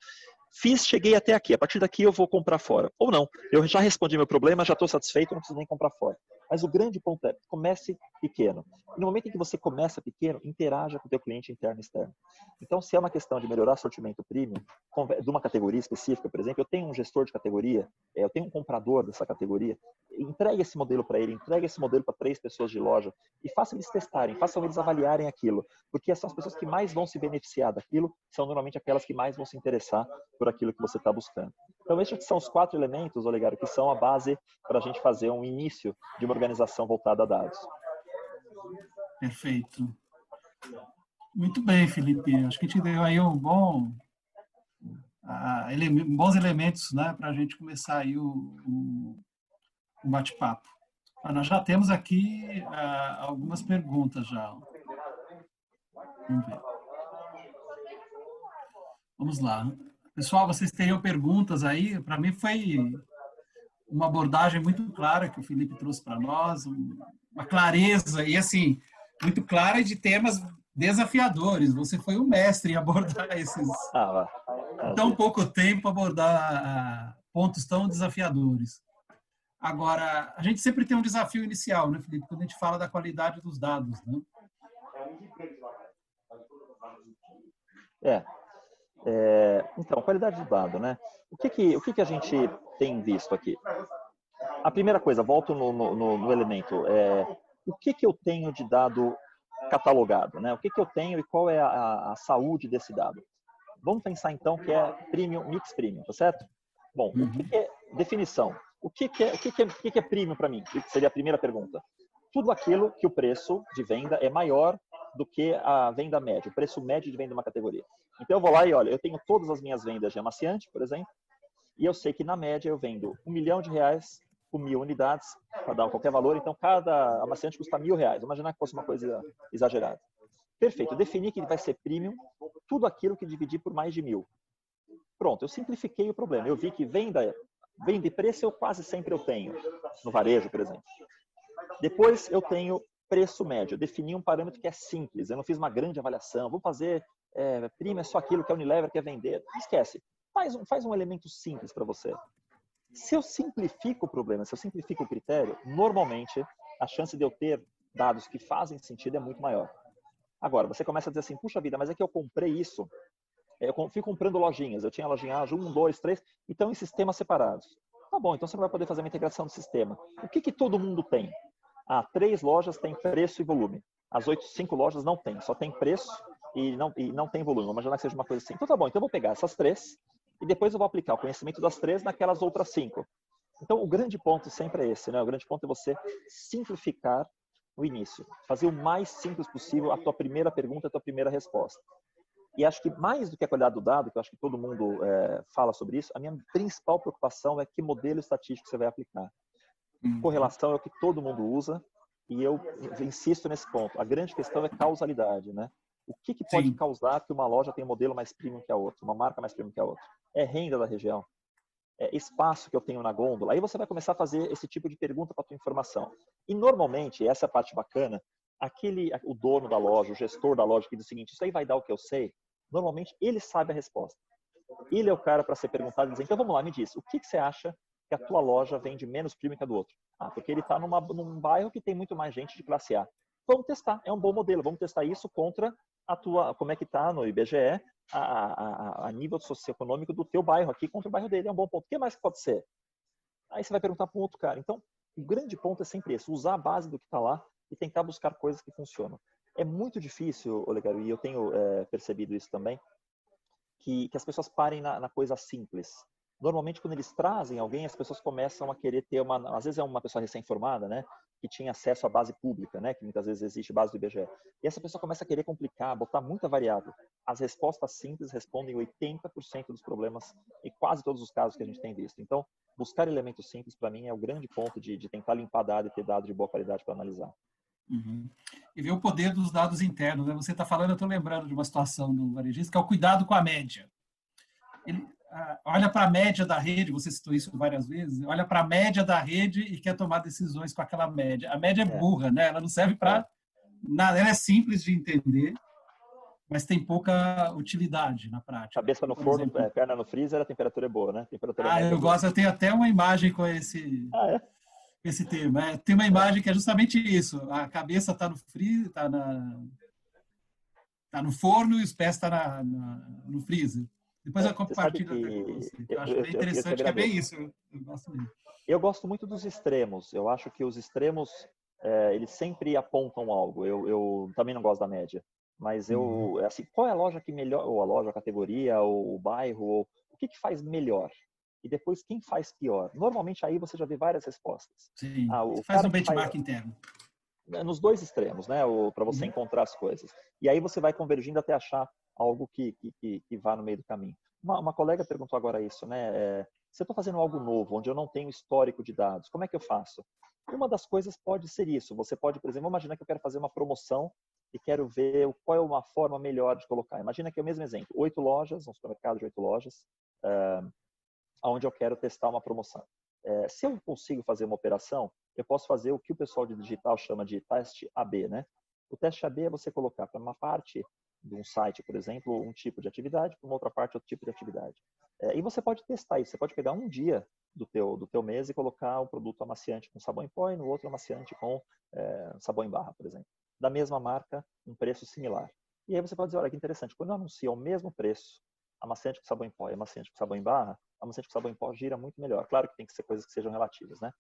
Fiz, cheguei até aqui, a partir daqui eu vou comprar fora. Ou não, eu já respondi meu problema, já estou satisfeito, não preciso nem comprar fora. Mas o grande ponto é, comece pequeno. E no momento em que você começa pequeno, interaja com o teu cliente interno e externo. Então, se é uma questão de melhorar sortimento premium, de uma categoria específica, por exemplo, eu tenho um gestor de categoria, é, eu tenho um comprador dessa categoria, entregue esse modelo para ele, entregue esse modelo para três pessoas de loja e faça eles testarem, façam eles avaliarem aquilo, porque são as pessoas que mais vão se beneficiar daquilo, são normalmente aquelas que mais vão se interessar por aquilo que você está buscando. Então, esses são os quatro elementos, Olegário, que são a base para a gente fazer um início de uma organização voltada a dados. Perfeito. Muito bem, Felipe. Acho que a gente deu aí um bom, ele, bons elementos né, para a gente começar aí o, o, o bate-papo. Ah, nós já temos aqui uh, algumas perguntas já. Vamos ver. Vamos lá. Pessoal, vocês teriam perguntas aí? Para mim foi uma abordagem muito clara que o Felipe trouxe para nós, uma clareza e assim muito clara de temas desafiadores. Você foi o mestre em abordar esses ah, tão pouco tempo abordar ah, pontos tão desafiadores. Agora, a gente sempre tem um desafio inicial, né, Felipe, quando a gente fala da qualidade dos dados, né? É. é então, qualidade do dado, né? O que que, o que que a gente tem visto aqui? A primeira coisa, volto no, no, no elemento, é, o que que eu tenho de dado catalogado, né? O que, que eu tenho e qual é a, a, saúde desse dado. Vamos pensar então que é premium, mix premium, tá certo? Bom, uhum. o que, que, é definição? O que, que é, o que, que é, o que, que é premium para mim? Seria a primeira pergunta. Tudo aquilo que o preço de venda é maior do que a venda média, o preço médio de venda de uma categoria. Então eu vou lá e olha, eu tenho todas as minhas vendas de amaciante, por exemplo, e eu sei que na média eu vendo um milhão de reais por mil unidades, para dar qualquer valor, então cada amaciante custa mil reais. Imaginar que fosse uma coisa exagerada. Perfeito, defini que vai ser premium, tudo aquilo que dividir por mais de mil. Pronto, eu simplifiquei o problema. Eu vi que venda, venda e preço eu quase sempre eu tenho, no varejo, por exemplo. Depois eu tenho preço médio. Eu defini um parâmetro que é simples. Eu não fiz uma grande avaliação. Vou fazer é, prima é só aquilo que a Unilever quer vender. Esquece. Faz um, faz um elemento simples para você. Se eu simplifico o problema, se eu simplifico o critério, normalmente a chance de eu ter dados que fazem sentido é muito maior. Agora, você começa a dizer assim, puxa vida, mas é que eu comprei isso eu fui comprando lojinhas. Eu tinha lojinha A, um, dois, três, então em sistemas separados. Tá bom, então você vai poder fazer uma integração do sistema. O que, que todo mundo tem? Ah, três lojas têm preço e volume. As oito, cinco lojas não têm, só tem preço e não, e não tem volume. Vamos imaginar que seja uma coisa assim. Então tá bom, então eu vou pegar essas três e depois eu vou aplicar o conhecimento das três naquelas outras cinco. Então o grande ponto sempre é esse, né? O grande ponto é você simplificar o início, fazer o mais simples possível a tua primeira pergunta, a tua primeira resposta. E acho que mais do que a qualidade do dado, que eu acho que todo mundo é, fala sobre isso, a minha principal preocupação é que modelo estatístico você vai aplicar. Uhum. Correlação é o que todo mundo usa e eu insisto nesse ponto. A grande questão é causalidade, né? O que, que pode Sim. causar que uma loja tenha um modelo mais premium que a outra, uma marca mais premium que a outra? É renda da região? É espaço que eu tenho na gôndola? Aí você vai começar a fazer esse tipo de pergunta para a tua informação. E normalmente, essa é a parte bacana, aquele, o dono da loja, o gestor da loja que diz o seguinte, isso aí vai dar o que eu sei, normalmente ele sabe a resposta. Ele é o cara para ser perguntado e dizer, então vamos lá, me diz, o que, que você acha que a tua loja vende menos premium que a do outro? Ah, porque ele está num bairro que tem muito mais gente de classe A. Vamos testar, é um bom modelo, vamos testar isso contra como é que está no IBGE, a, a, a, nível socioeconômico do teu bairro aqui contra o bairro dele, é um bom ponto. O que mais que pode ser? Aí você vai perguntar para outro cara. Então, o grande ponto é sempre esse, usar a base do que está lá e tentar buscar coisas que funcionam. É muito difícil, Olegário, e eu tenho é, percebido isso também, que, que as pessoas parem na, na coisa simples. Normalmente, quando eles trazem alguém, as pessoas começam a querer ter uma. Às vezes é uma pessoa recém-formada, né? Que tinha acesso à base pública, né? Que muitas vezes existe base do IBGE. E essa pessoa começa a querer complicar, botar muita variável. As respostas simples respondem 80% dos problemas e quase todos os casos que a gente tem visto. Então, buscar elementos simples, para mim, é o grande ponto de, de tentar limpar dado e ter dado de boa qualidade para analisar. Uhum. E ver o poder dos dados internos. Né? Você está falando, eu estou lembrando de uma situação do varejista, que é o cuidado com a média. Ele olha para a média da rede, você citou isso várias vezes, olha para a média da rede e quer tomar decisões com aquela média. A média é, é. burra, né? ela não serve para é. nada, ela é simples de entender, mas tem pouca utilidade na prática. Cabeça no forno, exemplo, é, perna no freezer, a temperatura é boa, né? Temperatura ah, eu gosto, eu tenho até uma imagem com esse... Ah, é? esse tema. É, tem uma imagem que é justamente isso. A cabeça está no freezer, está na tá no forno e os pés estão tá no freezer. Depois é, eu compartilho que... Eu, acho bem interessante, eu, eu, que é bem isso. Eu gosto, eu gosto muito dos extremos. Eu acho que os extremos, é, eles sempre apontam algo. Eu, eu também não gosto da média. Mas eu, uhum. Assim, qual é a loja que melhor, ou a loja, a categoria, ou o bairro, ou o que, que faz melhor? e depois quem faz pior. Normalmente aí você já vê várias respostas. Sim. Ah, o faz um benchmark faz... interno. É, nos dois extremos, né? Para você uhum. encontrar as coisas. E aí você vai convergindo até achar algo que, que, que vá no meio do caminho. Uma, uma colega perguntou agora isso, né? É, se eu estou fazendo algo novo, onde eu não tenho histórico de dados, como é que eu faço? Uma das coisas pode ser isso. Você pode, por exemplo, imaginar que eu quero fazer uma promoção e quero ver qual é uma forma melhor de colocar. Imagina que é o mesmo exemplo. Oito lojas, um supermercado de oito lojas. Uh, onde eu quero testar uma promoção. É, se eu consigo fazer uma operação, eu posso fazer o que o pessoal de digital chama de teste AB, né? O teste AB é você colocar para uma parte de um site, por exemplo, um tipo de atividade, para uma outra parte outro tipo de atividade. É, e você pode testar isso. Você pode pegar um dia do teu do teu mês e colocar um produto amaciante com sabão em pó e no outro amaciante com é, sabão em barra, por exemplo. Da mesma marca, um preço similar. E aí você pode dizer, olha que interessante, quando eu anuncio o mesmo preço, amaciante com sabão em pó e amaciante com sabão em barra, amaciante com sabão em pó gira muito melhor. Claro que tem que ser coisas que sejam relativas, né?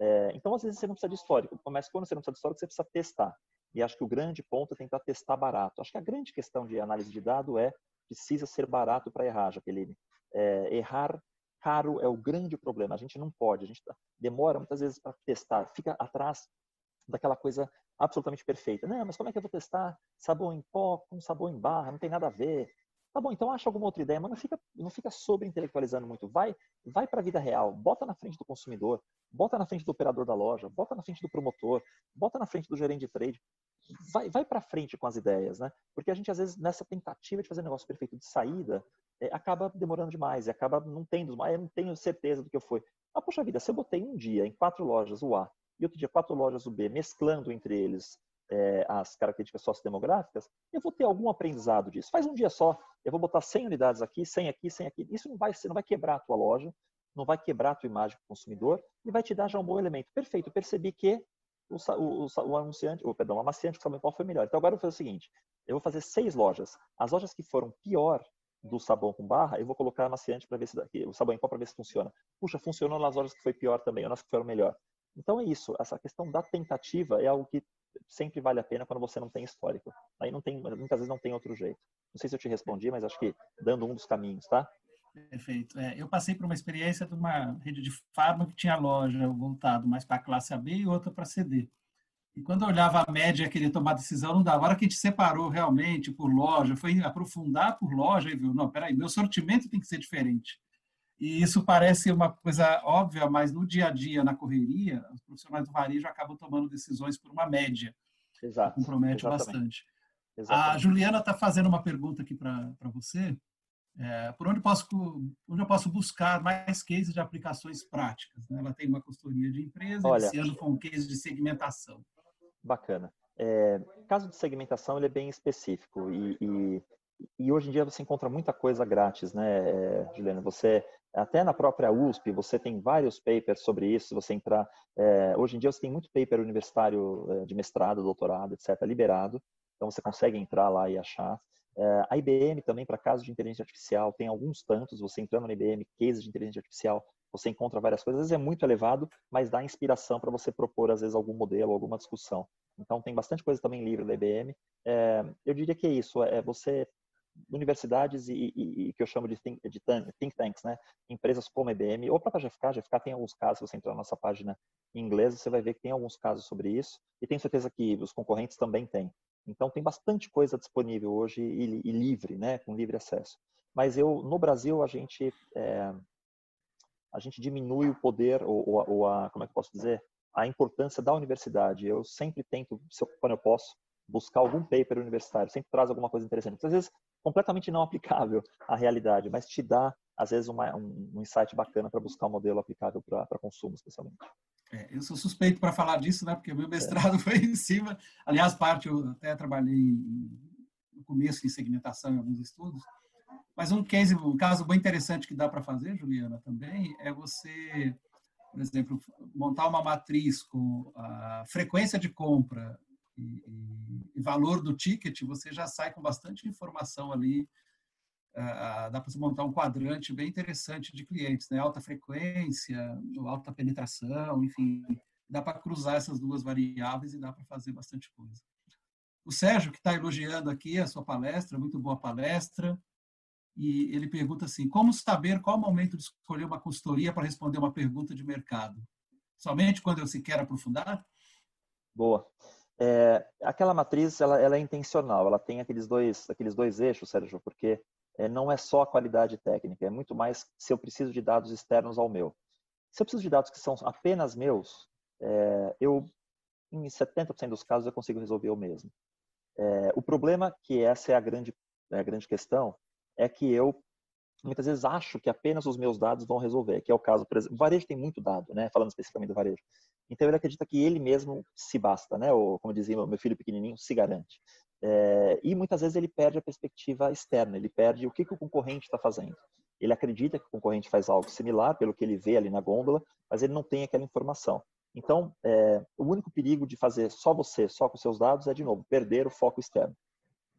É, então, às vezes, você não precisa de histórico, mas quando você não precisa de histórico, você precisa testar. E acho que o grande ponto é tentar testar barato. Acho que a grande questão de análise de dado é precisa ser barato para errar, Jaqueline. É, errar caro é o grande problema. A gente não pode, a gente tá, demora muitas vezes para testar, fica atrás daquela coisa absolutamente perfeita. Não, mas como é que eu vou testar sabão em pó com sabão em barra? Não tem nada a ver. Tá bom, então acha alguma outra ideia, mas não fica, não fica sobre intelectualizando muito. Vai, vai para a vida real, bota na frente do consumidor, bota na frente do operador da loja, bota na frente do promotor, bota na frente do gerente de trade. Vai, vai para frente com as ideias, né? Porque a gente às vezes nessa tentativa de fazer um negócio perfeito de saída é, acaba demorando demais e acaba não tendo, eu não tenho certeza do que eu fui. Ah, poxa vida, se eu botei um dia em quatro lojas o A e outro dia quatro lojas o B, mesclando entre eles é, as características sociodemográficas, eu vou ter algum aprendizado disso. Faz um dia só, eu vou botar 100 unidades aqui, 100 aqui, 100 aqui. Isso não vai, não vai quebrar a tua loja, não vai quebrar a tua imagem para o consumidor e vai te dar já um bom elemento. Perfeito, percebi que o, o, o anunciante, ou, perdão, o amaciante que sabão em pó foi melhor. Então agora eu vou fazer o seguinte, eu vou fazer seis lojas. As lojas que foram pior, do sabão com barra, eu vou colocar amaciante para ver se daqui, o sabão em pó para ver se funciona. Puxa, funcionou nas horas que foi pior também, ou nas que foram melhor. Então é isso, essa questão da tentativa é algo que sempre vale a pena quando você não tem histórico. Aí não tem, muitas vezes não tem outro jeito. Não sei se eu te respondi, mas acho que dando um dos caminhos, tá? Perfeito. É, eu passei por uma experiência de uma rede de fábrica que tinha loja voltado mais para a classe AB e outra para CD. E quando eu olhava a média e queria tomar decisão, não dava. A hora que a gente separou realmente por loja, foi aprofundar por loja e viu, não, peraí, meu sortimento tem que ser diferente. E isso parece uma coisa óbvia, mas no dia a dia, na correria, os profissionais do varejo acabam tomando decisões por uma média. Exato. Que compromete exatamente. bastante. Exatamente. A Juliana está fazendo uma pergunta aqui para você. É, por onde, posso, onde eu posso buscar mais cases de aplicações práticas? Né? Ela tem uma consultoria de empresa, Olha, esse ano foi um case de segmentação. Bacana. É, caso de segmentação, ele é bem específico e, e, e, hoje em dia você encontra muita coisa grátis, né, é, Juliana? Você, até na própria USP, você tem vários papers sobre isso, se você entrar... É, hoje em dia você tem muito paper universitário é, de mestrado, doutorado, etc., liberado, então você consegue entrar lá e achar. É, a IBM também, para casos de inteligência artificial, tem alguns tantos, você entrando na IBM, cases de inteligência artificial, você encontra várias coisas, às vezes é muito elevado, mas dá inspiração para você propor, às vezes, algum modelo, alguma discussão. Então, tem bastante coisa também livre da IBM. É, eu diria que é isso, é você, universidades e, e, e que eu chamo de think, de think, tanks, né? empresas como a IBM, ou a própria GFK, a GFK tem alguns casos, se você entrar na nossa página em inglês, você vai ver que tem alguns casos sobre isso, e tenho certeza que os concorrentes também têm. Então, tem bastante coisa disponível hoje e, e livre, né? com livre acesso. Mas eu, no Brasil, a gente... É, a gente diminui o poder, ou, ou, ou a, como é que eu posso dizer, a importância da universidade. Eu sempre tento, quando eu posso, buscar algum paper universitário, sempre traz alguma coisa interessante. Às vezes, completamente não aplicável à realidade, mas te dá, às vezes, uma, um, um insight bacana para buscar um modelo aplicável para consumo, especialmente. É, eu sou suspeito para falar disso, né? Porque meu mestrado é. foi em cima. Aliás, parte eu até trabalhei no começo em segmentação em alguns estudos. Mas um case, um caso bem interessante que dá para fazer, Juliana, também, é você, por exemplo, montar uma matriz com a frequência de compra e, e valor do ticket, você já sai com bastante informação ali. Dá para montar um quadrante bem interessante de clientes, né? Alta frequência, alta penetração, enfim, dá para cruzar essas duas variáveis e dá para fazer bastante coisa. O Sérgio, que está elogiando aqui a sua palestra, muito boa palestra e ele pergunta assim: como saber qual momento de escolher uma consultoria para responder uma pergunta de mercado? Somente quando eu se quer aprofundar? Boa. É, aquela matriz ela, ela, é intencional, ela tem aqueles dois, aqueles dois eixos, Sérgio, porque não é só a qualidade técnica, é muito mais se eu preciso de dados externos ao meu. Se eu preciso de dados que são apenas meus, é, eu, em 70% dos casos, eu consigo resolver o mesmo. É, o problema, que essa é a grande, é a grande questão, é que eu muitas vezes acho que apenas os meus dados vão resolver, que é o caso, por exemplo, o varejo tem muito dado, né, falando especificamente do varejo. Então ele acredita que ele mesmo se basta, né, ou como dizia meu filho pequenininho, se garante. É, e muitas vezes ele perde a perspectiva externa, ele perde o que, que o concorrente está fazendo. Ele acredita que o concorrente faz algo similar, pelo que ele vê ali na gôndola, mas ele não tem aquela informação. Então, é, o único perigo de fazer só você, só com seus dados, é, de novo, perder o foco externo.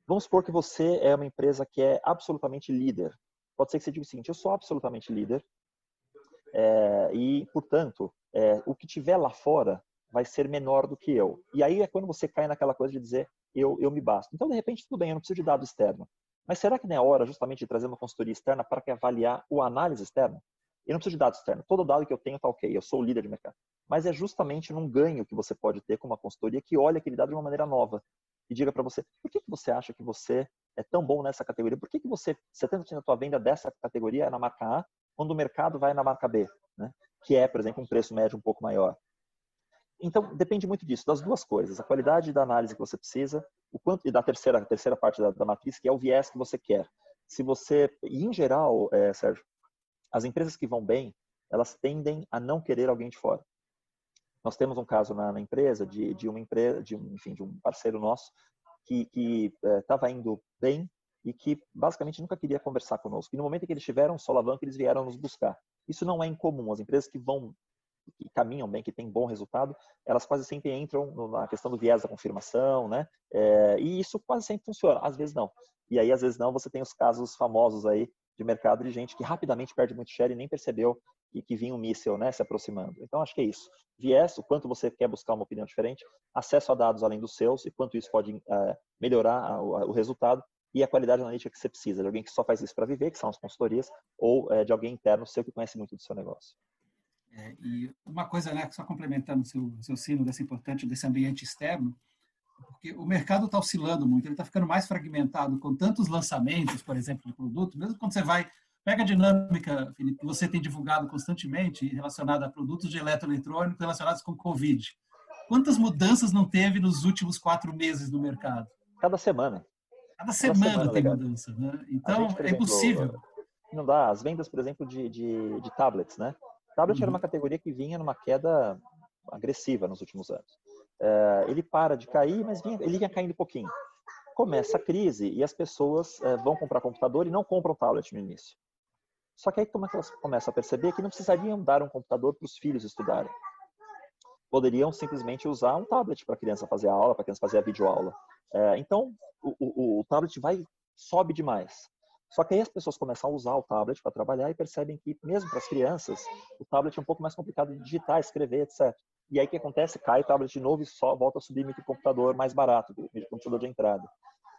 Vamos supor que você é uma empresa que é absolutamente líder. Pode ser que você diga o seguinte: eu sou absolutamente líder é, e, portanto, é, o que tiver lá fora vai ser menor do que eu. E aí é quando você cai naquela coisa de dizer eu, eu me basto. Então, de repente, tudo bem, eu não preciso de dado externo. Mas será que não é hora justamente de trazer uma consultoria externa para avaliar o análise externa? Eu não preciso de dado externo. Todo dado que eu tenho está ok. Eu sou o líder de mercado. Mas é justamente num ganho que você pode ter com uma consultoria que olha aquele dado de uma maneira nova e diga para você, por que, que você acha que você é tão bom nessa categoria? Por que, que você, 70% da tua venda dessa categoria é na marca A, quando o mercado vai na marca B, né? que é, por exemplo, um preço médio um pouco maior? Então, depende muito disso, das duas coisas. A qualidade da análise que você precisa, o quanto e da terceira, a terceira parte da, da matriz, que é o viés que você quer. Se você, e em geral, é, Sérgio, as empresas que vão bem, elas tendem a não querer alguém de fora. Nós temos um caso na, na empresa de, de uma empresa, de um, enfim, de um parceiro nosso que estava é, indo bem e que basicamente nunca queria conversar conosco. E no momento em que eles tiveram um solavanco, eles vieram nos buscar. Isso não é incomum. As empresas que vão que caminham bem, que têm bom resultado, elas quase sempre entram na questão do viés da confirmação, né? É, e isso quase sempre funciona. Às vezes não. E aí, às vezes, não, você tem os casos famosos aí de mercado de gente que rapidamente perde muito share e nem percebeu que, que vinha um míssil né, se aproximando. Então, acho que é isso. Viés, o quanto você quer buscar uma opinião diferente, acesso a dados além dos seus e quanto isso pode é, melhorar o, o resultado e a qualidade analítica que você precisa, de alguém que só faz isso para viver, que são as consultorias, ou é, de alguém interno seu que conhece muito do seu negócio. É, e uma coisa, né, só complementando o seu, seu sino desse importante desse ambiente externo, porque o mercado está oscilando muito, ele está ficando mais fragmentado com tantos lançamentos, por exemplo, de produto, mesmo quando você vai, pega a dinâmica, Felipe, que você tem divulgado constantemente relacionada a produtos de eletroeletrônico relacionados com Covid. Quantas mudanças não teve nos últimos quatro meses no mercado? Cada semana. Cada semana, semana tem legal. mudança, né? Então, gente, é exemplo, impossível. Não dá. As vendas, por exemplo, de, de, de tablets, né? Tablet uhum. era uma categoria que vinha numa queda agressiva nos últimos anos. É, ele para de cair, mas vinha, ele vinha caindo um pouquinho. Começa a crise e as pessoas é, vão comprar computador e não compram tablet no início. Só que aí como é que elas começam a perceber que não precisariam dar um computador para os filhos estudarem. Poderiam simplesmente usar um tablet para a criança fazer a aula, para a criança fazer a videoaula. É, então, o, o, o tablet vai sobe demais. Só que aí as pessoas começam a usar o tablet para trabalhar e percebem que, mesmo para as crianças, o tablet é um pouco mais complicado de digitar, escrever, etc. E aí o que acontece? Cai o tablet de novo e só volta a subir microcomputador mais barato, microcomputador de entrada.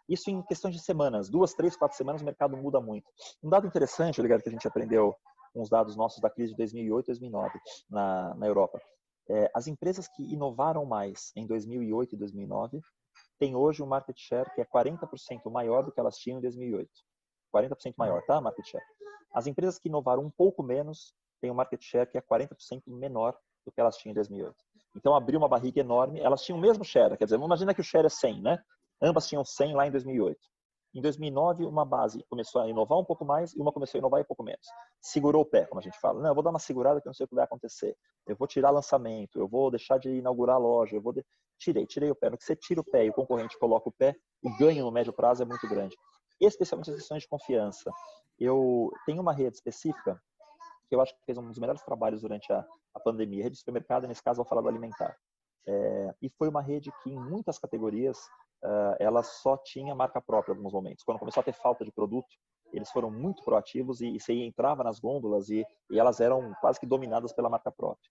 Isso em questões de semanas, duas, três, quatro semanas, o mercado muda muito. Um dado interessante, ligado que a gente aprendeu com os dados nossos da crise de 2008 e 2009 na, na Europa. É, as empresas que inovaram mais em 2008 e 2009 têm hoje um market share que é 40% maior do que elas tinham em 2008. 40% maior, tá? Market share. As empresas que inovaram um pouco menos têm um market share que é 40% menor do que elas tinham em 2008. Então abriu uma barriga enorme. Elas tinham o mesmo share, quer dizer, imagina que o share é 100, né? Ambas tinham 100 lá em 2008. Em 2009, uma base começou a inovar um pouco mais e uma começou a inovar um pouco menos. Segurou o pé, como a gente fala. Não, eu vou dar uma segurada que eu não sei o que vai acontecer. Eu vou tirar lançamento, eu vou deixar de inaugurar a loja, eu vou de... tirei, tirei o pé. No que você tira o pé e o concorrente coloca o pé, o ganho no médio prazo é muito grande especialmente as questões de confiança. Eu tenho uma rede específica que eu acho que fez um dos melhores trabalhos durante a, a pandemia, a rede de supermercado, nesse caso, vou falar do alimentar. É, e foi uma rede que, em muitas categorias, uh, ela só tinha marca própria em alguns momentos. Quando começou a ter falta de produto, eles foram muito proativos e, e você entrava nas gôndolas e, e elas eram quase que dominadas pela marca própria.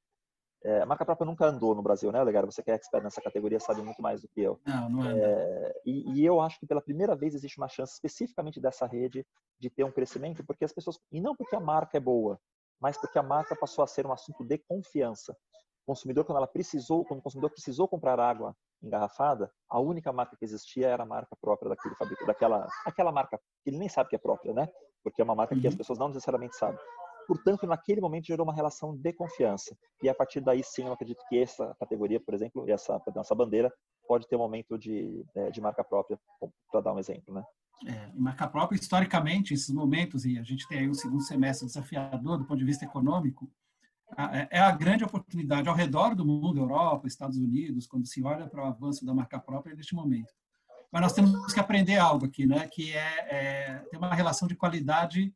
É, a marca própria nunca andou no Brasil, né, Legal? Você que é expert nessa categoria sabe muito mais do que eu. Não, não é. é e, e, eu acho que pela primeira vez existe uma chance especificamente dessa rede de ter um crescimento, porque as pessoas e não porque a marca é boa, mas porque a marca passou a ser um assunto de confiança. O consumidor quando ela precisou, quando o consumidor precisou comprar água engarrafada, a única marca que existia era a marca própria daquele fabricante, daquela, aquela marca que ele nem sabe que é própria, né? Porque é uma marca uhum. que as uhum. pessoas não necessariamente sabem. Portanto, naquele momento gerou uma relação de confiança. E a partir daí, sim, eu acredito que essa categoria, por exemplo, essa, essa bandeira, pode ter um momento de, é, de marca própria, para dar um exemplo, né? É, marca própria, historicamente, esses momentos, e a gente tem aí um segundo semestre desafiador do ponto de vista econômico, é, é a grande oportunidade ao redor do mundo, Europa, Estados Unidos, quando se olha para o avanço da marca própria neste momento. Mas nós temos que aprender algo aqui, né? que é, é ter uma relação de qualidade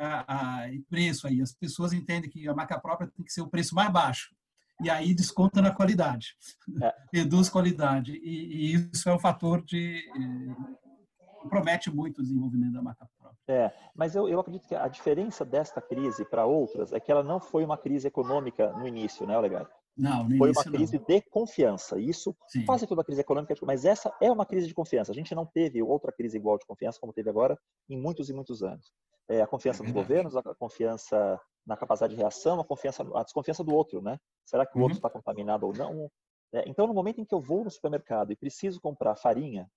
a, a, preço aí. As pessoas entendem que a marca própria tem que ser o preço mais baixo. E aí desconta na qualidade, é. reduz qualidade. E, e, isso é um fator de. compromete muito o desenvolvimento da marca própria. É, mas eu, eu acredito que a diferença desta crise para outras é que ela não foi uma crise econômica no início, né, Olegário? Não, foi uma crise não. de confiança. Isso Sim. quase toda crise econômica, mas essa é uma crise de confiança. A gente não teve outra crise igual de confiança como teve agora em muitos e muitos anos é, a confiança é nos governos, a confiança na capacidade de reação, a confiança, a desconfiança do outro, né? Será que o uhum. outro está contaminado ou não? É, então, no momento em que eu vou no supermercado e preciso comprar farinha,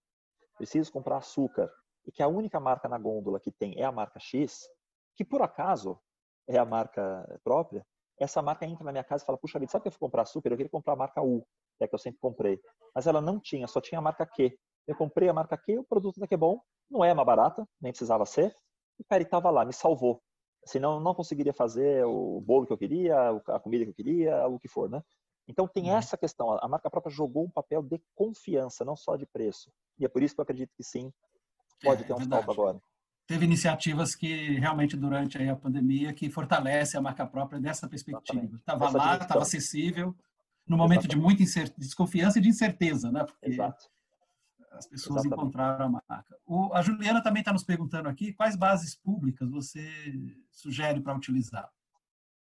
preciso comprar açúcar, e que a única marca na gôndola que tem é a marca X, que por acaso é a marca própria, essa marca entra na minha casa e fala, puxa vida, sabe que eu fui comprar açúcar? Eu queria comprar a marca U, que é que eu sempre comprei. Mas ela não tinha, só tinha a marca Q. Eu comprei a marca Q, o produto daqui é bom, não é mais barata, nem precisava ser, e, cara, ele estava lá, me salvou. Senão, não conseguiria fazer o bolo que eu queria, a comida que eu queria, o que for, né? Então, tem uhum. essa questão. A marca própria jogou um papel de confiança, não só de preço. E é por isso que eu acredito que sim, pode é, ter um salto agora. Teve iniciativas que realmente durante a pandemia que fortalece a marca própria dessa perspectiva. Estava lá, estava acessível, no momento Exatamente. de muita desconfiança e de incerteza, né? Porque Exato as pessoas Exatamente. encontraram a marca. O, a Juliana também está nos perguntando aqui quais bases públicas você sugere para utilizar.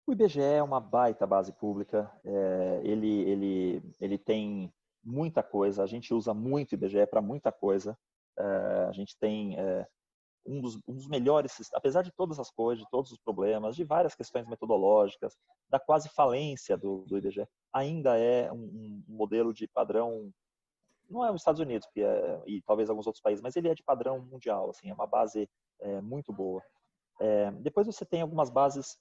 O IBGE é uma baita base pública. É, ele, ele, ele tem muita coisa. A gente usa muito o IBGE para muita coisa. É, a gente tem é, um, dos, um dos melhores, apesar de todas as coisas, de todos os problemas, de várias questões metodológicas, da quase falência do, do IBGE, ainda é um, um modelo de padrão não é os Estados Unidos é, e talvez alguns outros países, mas ele é de padrão mundial, assim, é uma base é, muito boa. É, depois você tem algumas bases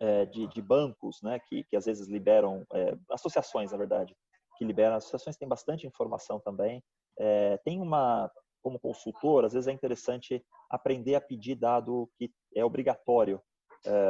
é, de, de, bancos, né, que, que às vezes liberam, é, associações, na verdade, que liberam, associações têm bastante informação também. É, tem uma, como consultor, às vezes é interessante aprender a pedir dado que é obrigatório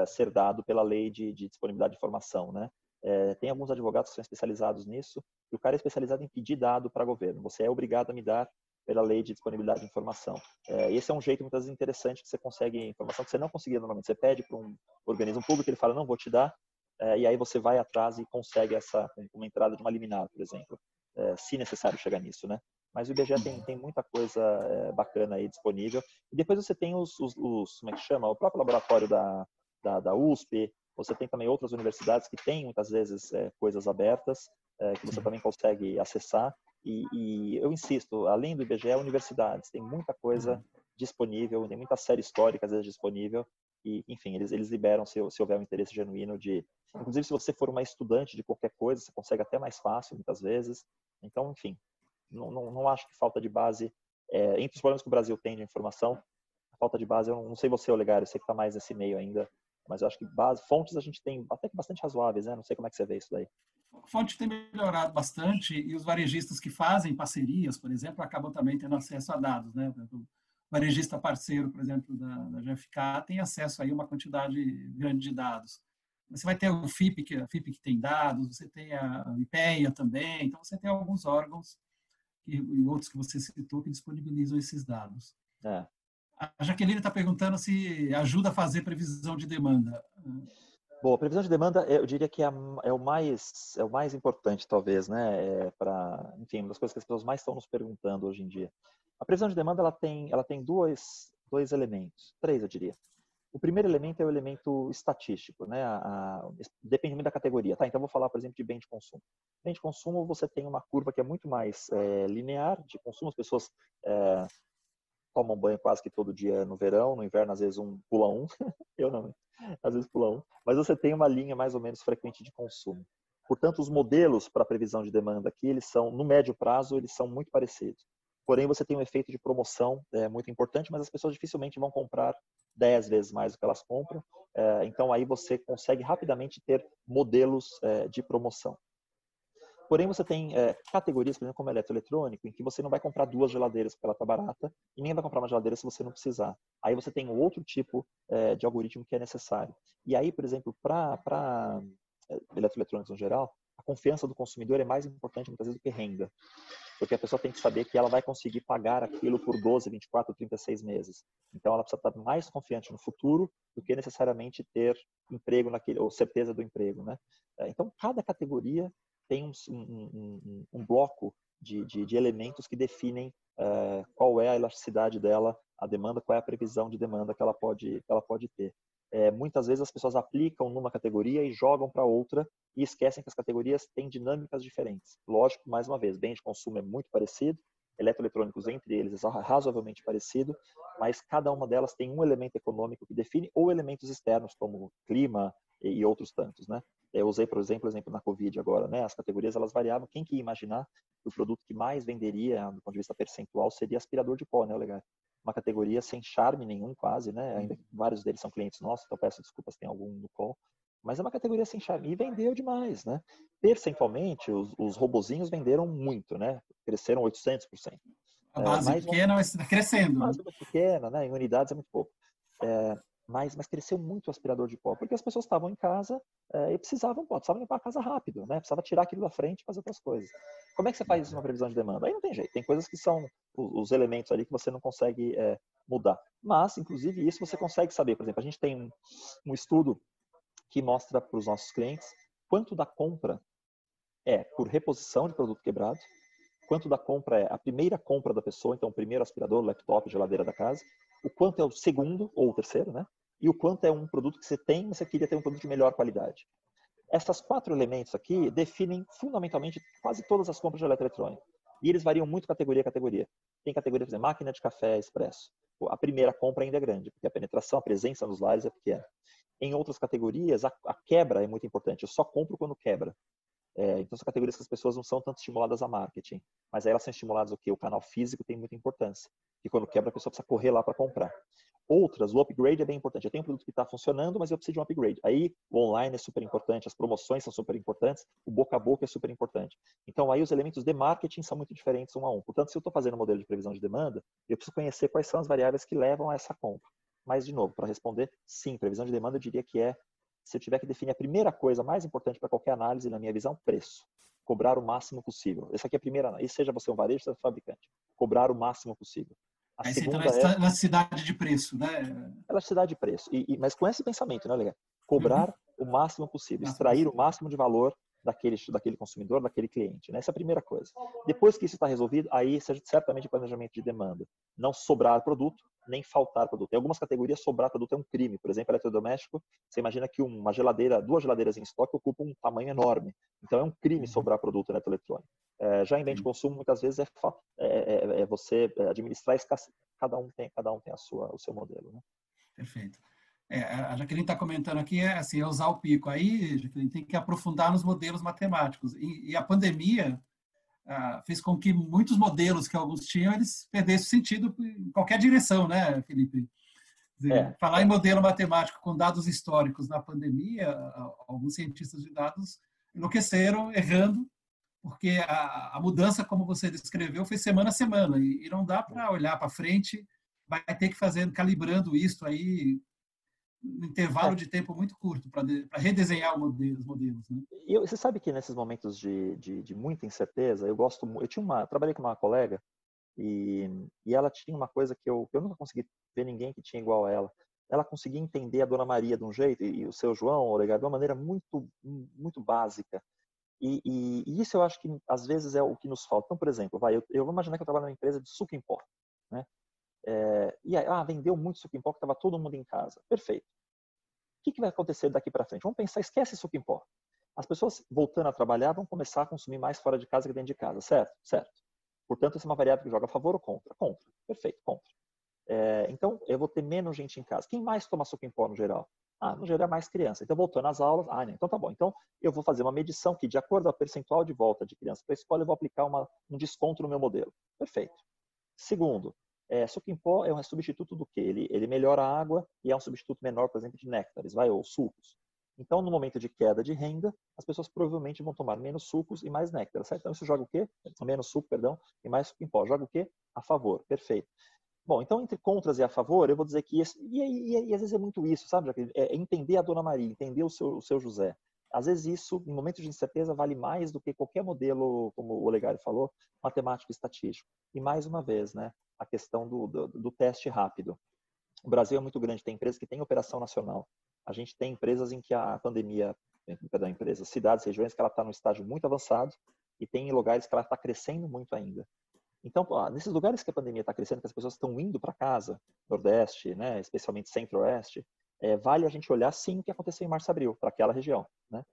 ser dado pela lei de, de disponibilidade de informação, né? É, tem alguns advogados que são especializados nisso, e o cara é especializado em pedir dado para governo. Você é obrigado a me dar pela lei de disponibilidade de informação. É, esse é um jeito muitas vezes interessante que você consegue informação que você não conseguia normalmente. Você pede para um organismo público, ele fala, não, vou te dar, é, e aí você vai atrás e consegue essa uma entrada de uma liminar, por exemplo, é, se necessário chegar nisso, né? Mas o IBGE tem, tem muita coisa é, bacana aí disponível. E depois você tem os, os, os, como é que chama? O próprio laboratório da, da, da USP, você tem também outras universidades que têm muitas vezes é, coisas abertas é, que você também consegue acessar. E, e, eu insisto, além do IBGE, universidades tem muita coisa uhum. disponível, tem muita série histórica às vezes disponível. E, enfim, eles, eles liberam se, se houver um interesse genuíno de. Inclusive, se você for uma estudante de qualquer coisa, você consegue até mais fácil, muitas vezes. Então, enfim, não, não, não acho que falta de base. É, entre os problemas que o Brasil tem de informação, a falta de base, eu não, sei você, Olegário, eu sei que está mais nesse meio ainda, mas eu acho que base, fontes a gente tem até que bastante razoáveis, né? Não sei como é que você vê isso daí. Fonte tem melhorado bastante e os varejistas que fazem parcerias, por exemplo, acabam também tendo acesso a dados, né? O varejista parceiro, por exemplo, da, da GFK tem acesso aí a uma quantidade grande de dados. Você vai ter o FIP, que, a FIP que tem dados, você tem a IPEA também, então você tem alguns órgãos e, e outros que você citou que disponibilizam esses dados. É. A Jaqueline está perguntando se ajuda a fazer previsão de demanda. Bom, a previsão de demanda, eu diria que é, é o mais é o mais importante, talvez, né? É para, enfim, uma das coisas que as pessoas mais estão nos perguntando hoje em dia. A previsão de demanda ela tem ela tem dois dois elementos, três, eu diria. O primeiro elemento é o elemento estatístico, né? A, a, depende muito da categoria, tá? Então, vou falar, por exemplo, de bem de consumo. Bem de consumo, você tem uma curva que é muito mais é, linear de consumo. As pessoas é, tomam banho quase que todo dia no verão, no inverno às vezes um pula um, eu não, às vezes pula um, mas você tem uma linha mais ou menos frequente de consumo. Portanto, os modelos para previsão de demanda aqui, eles são, no médio prazo, eles são muito parecidos. Porém, você tem um efeito de promoção é, muito importante, mas as pessoas dificilmente vão comprar 10 vezes mais do que elas compram. É, então, aí você consegue rapidamente ter modelos é, de promoção. Porém, você tem é, categorias, por exemplo, como eletroeletrônico, em que você não vai comprar duas geladeiras porque ela está barata e nem vai comprar uma geladeira se você não precisar. Aí você tem outro tipo é, de algoritmo que é necessário. E aí, por exemplo, para é, eletroeletrônicos no geral, a confiança do consumidor é mais importante muitas vezes do que renda. Porque a pessoa tem que saber que ela vai conseguir pagar aquilo por 12, 24, 36 meses. Então ela precisa estar mais confiante no futuro do que necessariamente ter emprego naquele, ou certeza do emprego, né? É, então cada categoria tem um, um, um, um bloco de, de, de, elementos que definem uh, qual é a elasticidade dela, a demanda, qual é a previsão de demanda que ela pode, que ela pode ter. É, muitas vezes as pessoas aplicam numa categoria e jogam para outra e esquecem que as categorias têm dinâmicas diferentes. Lógico, mais uma vez, bem de consumo é muito parecido, eletroeletrônicos entre eles é razoavelmente parecido, mas cada uma delas tem um elemento econômico que define ou elementos externos como clima e, outros tantos, né? Eu usei, por exemplo, exemplo na Covid agora, né? As categorias elas variavam. Quem que ia imaginar que o produto que mais venderia, do ponto de vista percentual, seria aspirador de pó, né, legal? Uma categoria sem charme nenhum, quase, né? Ainda vários deles são clientes nossos, então peço desculpas se tem algum no call. Mas é uma categoria sem charme e vendeu demais, né? Percentualmente, os, os robozinhos venderam muito, né? Cresceram 800%. A base é, pequena, está crescendo. A base pequena, né? Em unidades é muito pouco. É, mas, mas cresceu muito o aspirador de pó, porque as pessoas estavam em casa é, e precisavam, pô, precisavam limpar a casa rápido, né? Precisava tirar aquilo da frente e fazer outras coisas. Como é que você faz isso numa previsão de demanda? Aí não tem jeito, tem coisas que são os, elementos ali que você não consegue é, mudar. Mas, inclusive, isso você consegue saber. Por exemplo, a gente tem um, um estudo que mostra para os nossos clientes quanto da compra é por reposição de produto quebrado quanto da compra é a primeira compra da pessoa, então o primeiro aspirador, laptop, geladeira da casa, o quanto é o segundo ou o terceiro, né? E o quanto é um produto que você tem, você queria ter um produto de melhor qualidade. Essas quatro elementos aqui definem fundamentalmente quase todas as compras de eletroeletrônico. E eles variam muito categoria a categoria. Tem categoria, por exemplo, máquina de café expresso. A primeira compra ainda é grande, porque a penetração, a presença nos lares é pequena. Em outras categorias, a, a quebra é muito importante. Eu só compro quando quebra. É, então, são categorias que as pessoas não são tanto estimuladas a marketing. Mas aí elas são estimuladas o quê? O canal físico tem muita importância. E quando quebra, a pessoa precisa correr lá para comprar. Outras, o upgrade é bem importante. Eu tenho um produto que está funcionando, mas eu preciso de um upgrade. Aí o online é super importante, as promoções são super importantes, o boca a boca é super importante. Então aí os elementos de marketing são muito diferentes um a um. Portanto, se eu estou fazendo um modelo de previsão de demanda, eu preciso conhecer quais são as variáveis que levam a essa compra. Mas, de novo, para responder, sim, previsão de demanda eu diria que é, se eu tiver que definir a primeira coisa mais importante para qualquer análise, na minha visão, preço. Cobrar o máximo possível. Essa aqui é a primeira, e seja você um varejo, seja um fabricante. Cobrar o máximo possível. A Aí segunda você entra na é elasticidade de preço, né? Elasticidade de preço. E, e, mas com esse pensamento, né, Legal? Cobrar uhum. o máximo possível, extrair o máximo de valor daquele, daquele consumidor, daquele cliente. Né? Essa é a primeira coisa. Depois que isso está resolvido, aí seja certamente planejamento de demanda. Não sobrar produto, nem faltar produto. Em algumas categorias, sobrar produto é um crime. Por exemplo, eletrodoméstico, você imagina que uma geladeira, duas geladeiras em estoque ocupam um tamanho enorme. Então, é um crime uhum. sobrar produto eletroeletrônico. É, já em bem de consumo, muitas vezes, é, é, é, é você administrar a escassez. Cada um tem, cada um tem a sua, o seu modelo. Né? Perfeito. É, a Jaqueline está comentando aqui, é assim, é usar o pico. Aí, Jaqueline, tem que aprofundar nos modelos matemáticos. E, e a pandemia ah, fez com que muitos modelos que alguns tinham, eles perdessem sentido em qualquer direção, né, Felipe? Dizer, é. Falar em modelo matemático com dados históricos na pandemia, alguns cientistas de dados enlouqueceram, errando, porque a, a mudança, como você descreveu, foi semana a semana, e, e não dá para olhar para frente, vai ter que fazer, calibrando isso aí um intervalo é. de tempo muito curto para redesenhar modelo, os modelos. Né? E você sabe que nesses momentos de, de, de, muita incerteza, eu gosto, eu tinha uma, trabalhei com uma colega e, e ela tinha uma coisa que eu, eu nunca consegui ver ninguém que tinha igual a ela. Ela conseguia entender a Dona Maria de um jeito e, e o seu João, o legado, de uma maneira muito, muito básica. E, e, e, isso eu acho que às vezes é o que nos falta. Então, por exemplo, vai, eu, eu vou imaginar que eu trabalho numa empresa de suco em pó, né? É, e aí, ah, vendeu muito suco em pó, que estava todo mundo em casa. Perfeito. O que, que vai acontecer daqui para frente? Vamos pensar, esquece suco em pó. As pessoas voltando a trabalhar vão começar a consumir mais fora de casa que dentro de casa, certo? Certo. Portanto, essa é uma variável que joga a favor ou contra? Contra. Perfeito, contra. É, então, eu vou ter menos gente em casa. Quem mais toma suco em pó no geral? Ah, no geral é mais criança. Então, voltando às aulas, ah, então tá bom. Então, eu vou fazer uma medição que, de acordo com percentual de volta de criança para a escola, eu vou aplicar uma, um desconto no meu modelo. Perfeito. Segundo, é, suco em pó é um substituto do que? Ele, ele melhora a água e é um substituto menor, por exemplo, de néctares, vai, ou sucos. Então, no momento de queda de renda, as pessoas provavelmente vão tomar menos sucos e mais néctar, certo? Então, isso joga o quê? Menos suco, perdão, e mais suco em pó. Joga o quê? A favor, perfeito. Bom, então, entre contras e a favor, eu vou dizer que, esse, e, e, e, às vezes é muito isso, sabe? É entender a Dona Maria, entender o seu, o seu José. Às vezes isso, em momentos de incerteza, vale mais do que qualquer modelo, como o Olegário falou, matemático e estatístico. E mais uma vez, né, a questão do, do, do teste rápido. O Brasil é muito grande, tem empresas que têm operação nacional. A gente tem empresas em que a pandemia, perdão, empresas, cidades, regiões que ela está no estágio muito avançado e tem lugares que ela está crescendo muito ainda. Então, nesses lugares que a pandemia está crescendo, que as pessoas estão indo para casa, Nordeste, né, especialmente Centro-Oeste, é, vale a gente olhar sim o que aconteceu em março-abril, para aquela região. Né?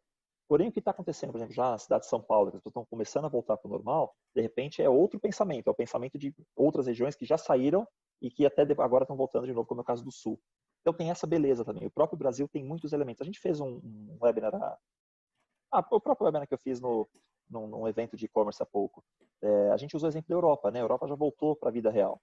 Porém, o que está acontecendo, por exemplo, já na cidade de São Paulo, que as pessoas estão começando a voltar para o normal, de repente é outro pensamento, é o pensamento de outras regiões que já saíram e que até agora estão voltando de novo, como é o caso do Sul. Então tem essa beleza também. O próprio Brasil tem muitos elementos. A gente fez um, um webinar, ah, o próprio webinar que eu fiz no, num, num evento de e-commerce há pouco, é, a gente usou o exemplo da Europa, né? A Europa já voltou para a vida real,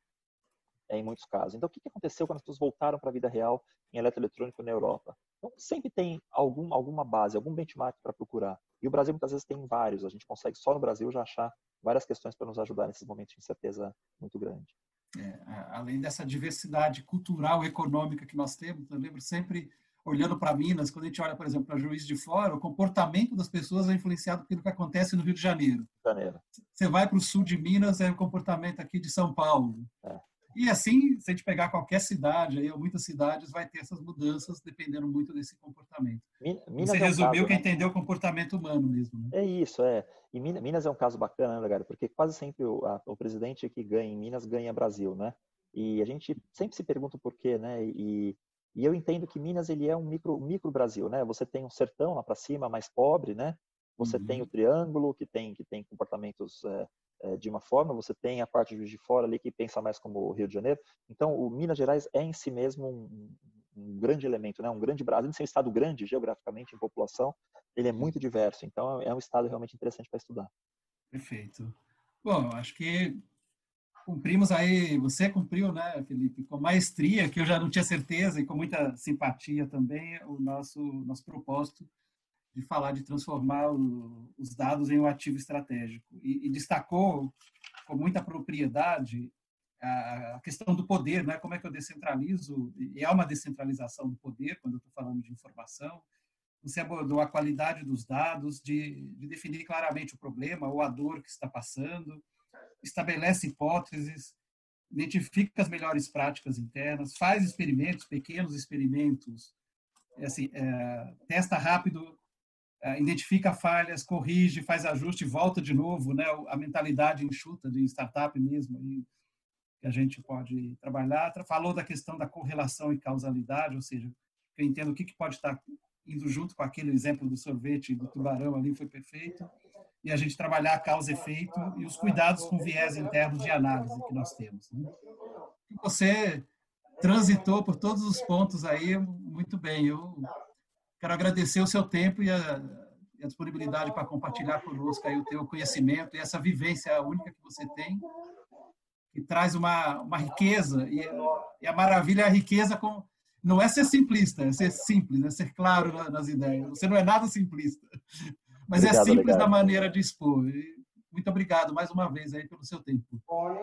em muitos casos. Então, o que aconteceu quando as pessoas voltaram para a vida real em eletroeletrônico na Europa? Então, sempre tem algum, alguma base, algum benchmark para procurar. E o Brasil, muitas vezes, tem vários. A gente consegue, só no Brasil, já achar várias questões para nos ajudar nesses momentos de incerteza muito grande. É, além dessa diversidade cultural e econômica que nós temos, eu lembro sempre olhando para Minas, quando a gente olha, por exemplo, para Juiz de Fora, o comportamento das pessoas é influenciado pelo que acontece no Rio de Janeiro. Janeiro. Você vai para o sul de Minas, é o comportamento aqui de São Paulo. É. E assim, se a gente pegar qualquer cidade, aí, ou muitas cidades, vai ter essas mudanças dependendo muito desse comportamento. Minas Você é um resumiu caso, que né? entendeu o comportamento humano mesmo. Né? É isso, é. E Minas é um caso bacana, né, galera? Porque quase sempre o, a, o presidente que ganha em Minas ganha Brasil, né? E a gente sempre se pergunta por quê, né? E, e eu entendo que Minas ele é um micro, micro Brasil, né? Você tem um sertão lá para cima, mais pobre, né? Você uhum. tem o triângulo que tem que tem comportamentos é, de uma forma, você tem a parte de fora ali que pensa mais como o Rio de Janeiro. Então, o Minas Gerais é em si mesmo um, um grande elemento, né? Um grande Brasil, ser um estado grande geograficamente em população, ele é muito diverso. Então, é um estado realmente interessante para estudar. Perfeito. Bom, acho que cumprimos aí, você cumpriu, né, Felipe, com maestria, que eu já não tinha certeza, e com muita simpatia também, o nosso, nosso propósito de falar de transformar o, os dados em um ativo estratégico. E, e, destacou com muita propriedade a, questão do poder, né? como é que eu descentralizo, e é uma descentralização do poder, quando eu estou falando de informação, você abordou a qualidade dos dados, de, de definir claramente o problema ou a dor que está passando, estabelece hipóteses, identifica as melhores práticas internas, faz experimentos, pequenos experimentos, é assim, é, testa rápido, identifica falhas, corrige, faz ajuste, volta de novo, né? A mentalidade enxuta de startup mesmo, que a gente pode trabalhar. Falou da questão da correlação e causalidade, ou seja, eu entendo o que, que pode estar indo junto com aquele exemplo do sorvete do tubarão ali, foi perfeito e a gente trabalhar causa efeito e os cuidados com viés internos de análise que nós temos. Né? Você transitou por todos os pontos aí muito bem. Eu quero agradecer o seu tempo e a, a disponibilidade para compartilhar conosco aí o teu conhecimento e essa vivência única que você tem, que traz uma, uma riqueza e, e a maravilha é a riqueza com não é ser simplista, é ser simples, é ser claro nas ideias. Você não é nada simplista. Mas é obrigado, é simples obrigado. da maneira de expor. Muito obrigado mais uma vez aí pelo seu tempo.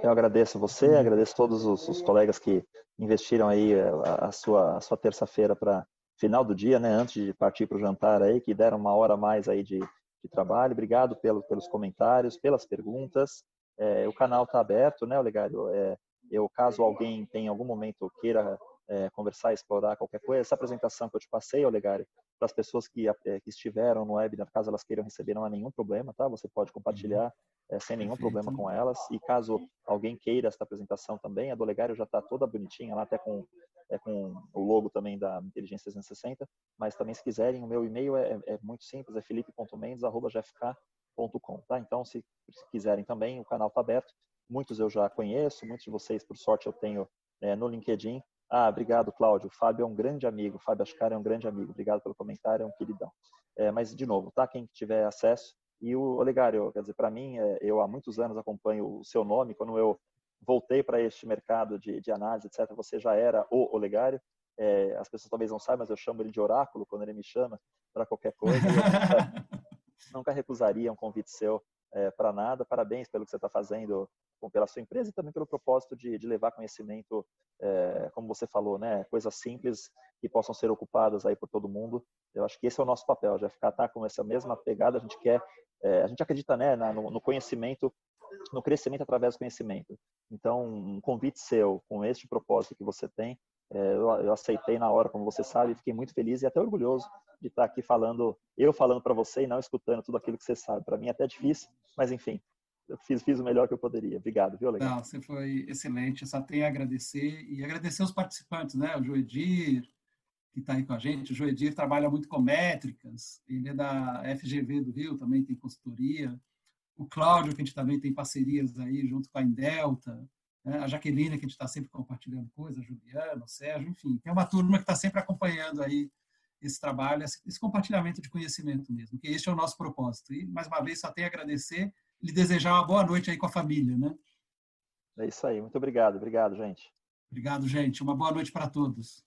Eu agradeço você, agradeço todos os, os colegas que investiram aí eh, a, a sua, a sua terça-feira para final do dia, né, antes de partir para o jantar aí, que deram uma hora a mais aí de, de trabalho. Obrigado pelo, pelos comentários, pelas perguntas. É, o canal está aberto, né, Olegário? É, eu, caso alguém tenha algum momento queira é, conversar, explorar qualquer coisa, essa apresentação que eu te passei, Olegário, para as pessoas que, é, que, estiveram no webinar, caso elas queiram receber, não há nenhum problema, tá? Você pode compartilhar é, sem nenhum Perfeito. problema com elas. E caso alguém queira essa apresentação também, a do Legário já está toda bonitinha lá, até com, é, com o logo também da Inteligência 360. Mas também, se quiserem, o meu e-mail é, é muito simples, é felipe.mendes.gfk.com, tá? Então, se, se quiserem também, o canal está aberto. Muitos eu já conheço, muitos de vocês, por sorte, eu tenho é, no LinkedIn. Ah, obrigado, Cláudio. O Fábio é um grande amigo. O Fábio Ascar é um grande amigo. Obrigado pelo comentário, é um queridão. É, mas, de novo, tá? Quem tiver acesso. E o Olegário, quer dizer, para mim, é, eu há muitos anos acompanho o seu nome. Quando eu voltei para este mercado de, de, análise, etc., você já era o Olegário. É, as pessoas talvez não saibam, mas eu chamo ele de oráculo quando ele me chama para qualquer coisa. nunca, nunca recusaria um convite seu é, para nada. Parabéns pelo que você está fazendo pela sua empresa e também pelo propósito de, de levar conhecimento, é, como você falou, né, coisas simples que possam ser ocupadas aí por todo mundo. Eu acho que esse é o nosso papel, já ficar tá com essa mesma pegada. A gente quer, é, a gente acredita, né, no, no conhecimento, no crescimento através do conhecimento. Então, um convite seu com este propósito que você tem, é, eu, eu, aceitei na hora, como você sabe, fiquei muito feliz e até orgulhoso de estar aqui falando, eu falando para você e não escutando tudo aquilo que você sabe. Para mim é até difícil, mas enfim, fiz, fiz o melhor que eu poderia. Obrigado, viu, Legal? Não, você foi excelente. Eu só tenho a agradecer e agradecer os participantes, né? O Joedir, que está aí com a gente. O Joedir trabalha muito com métricas, ele é da FGV do Rio, também tem consultoria. O Cláudio, que a gente também tem parcerias aí junto com a Indelta. Né? A Jaqueline, que a gente está sempre compartilhando coisas, a Juliana, o Sérgio, enfim. Tem uma turma que está sempre acompanhando aí esse trabalho, esse compartilhamento de conhecimento mesmo, que este é o nosso propósito. E, mais uma vez, só tenho a agradecer lhe desejar uma boa noite aí com a família, né? É isso aí. Muito obrigado. Obrigado, gente. Obrigado, gente. Uma boa noite para todos.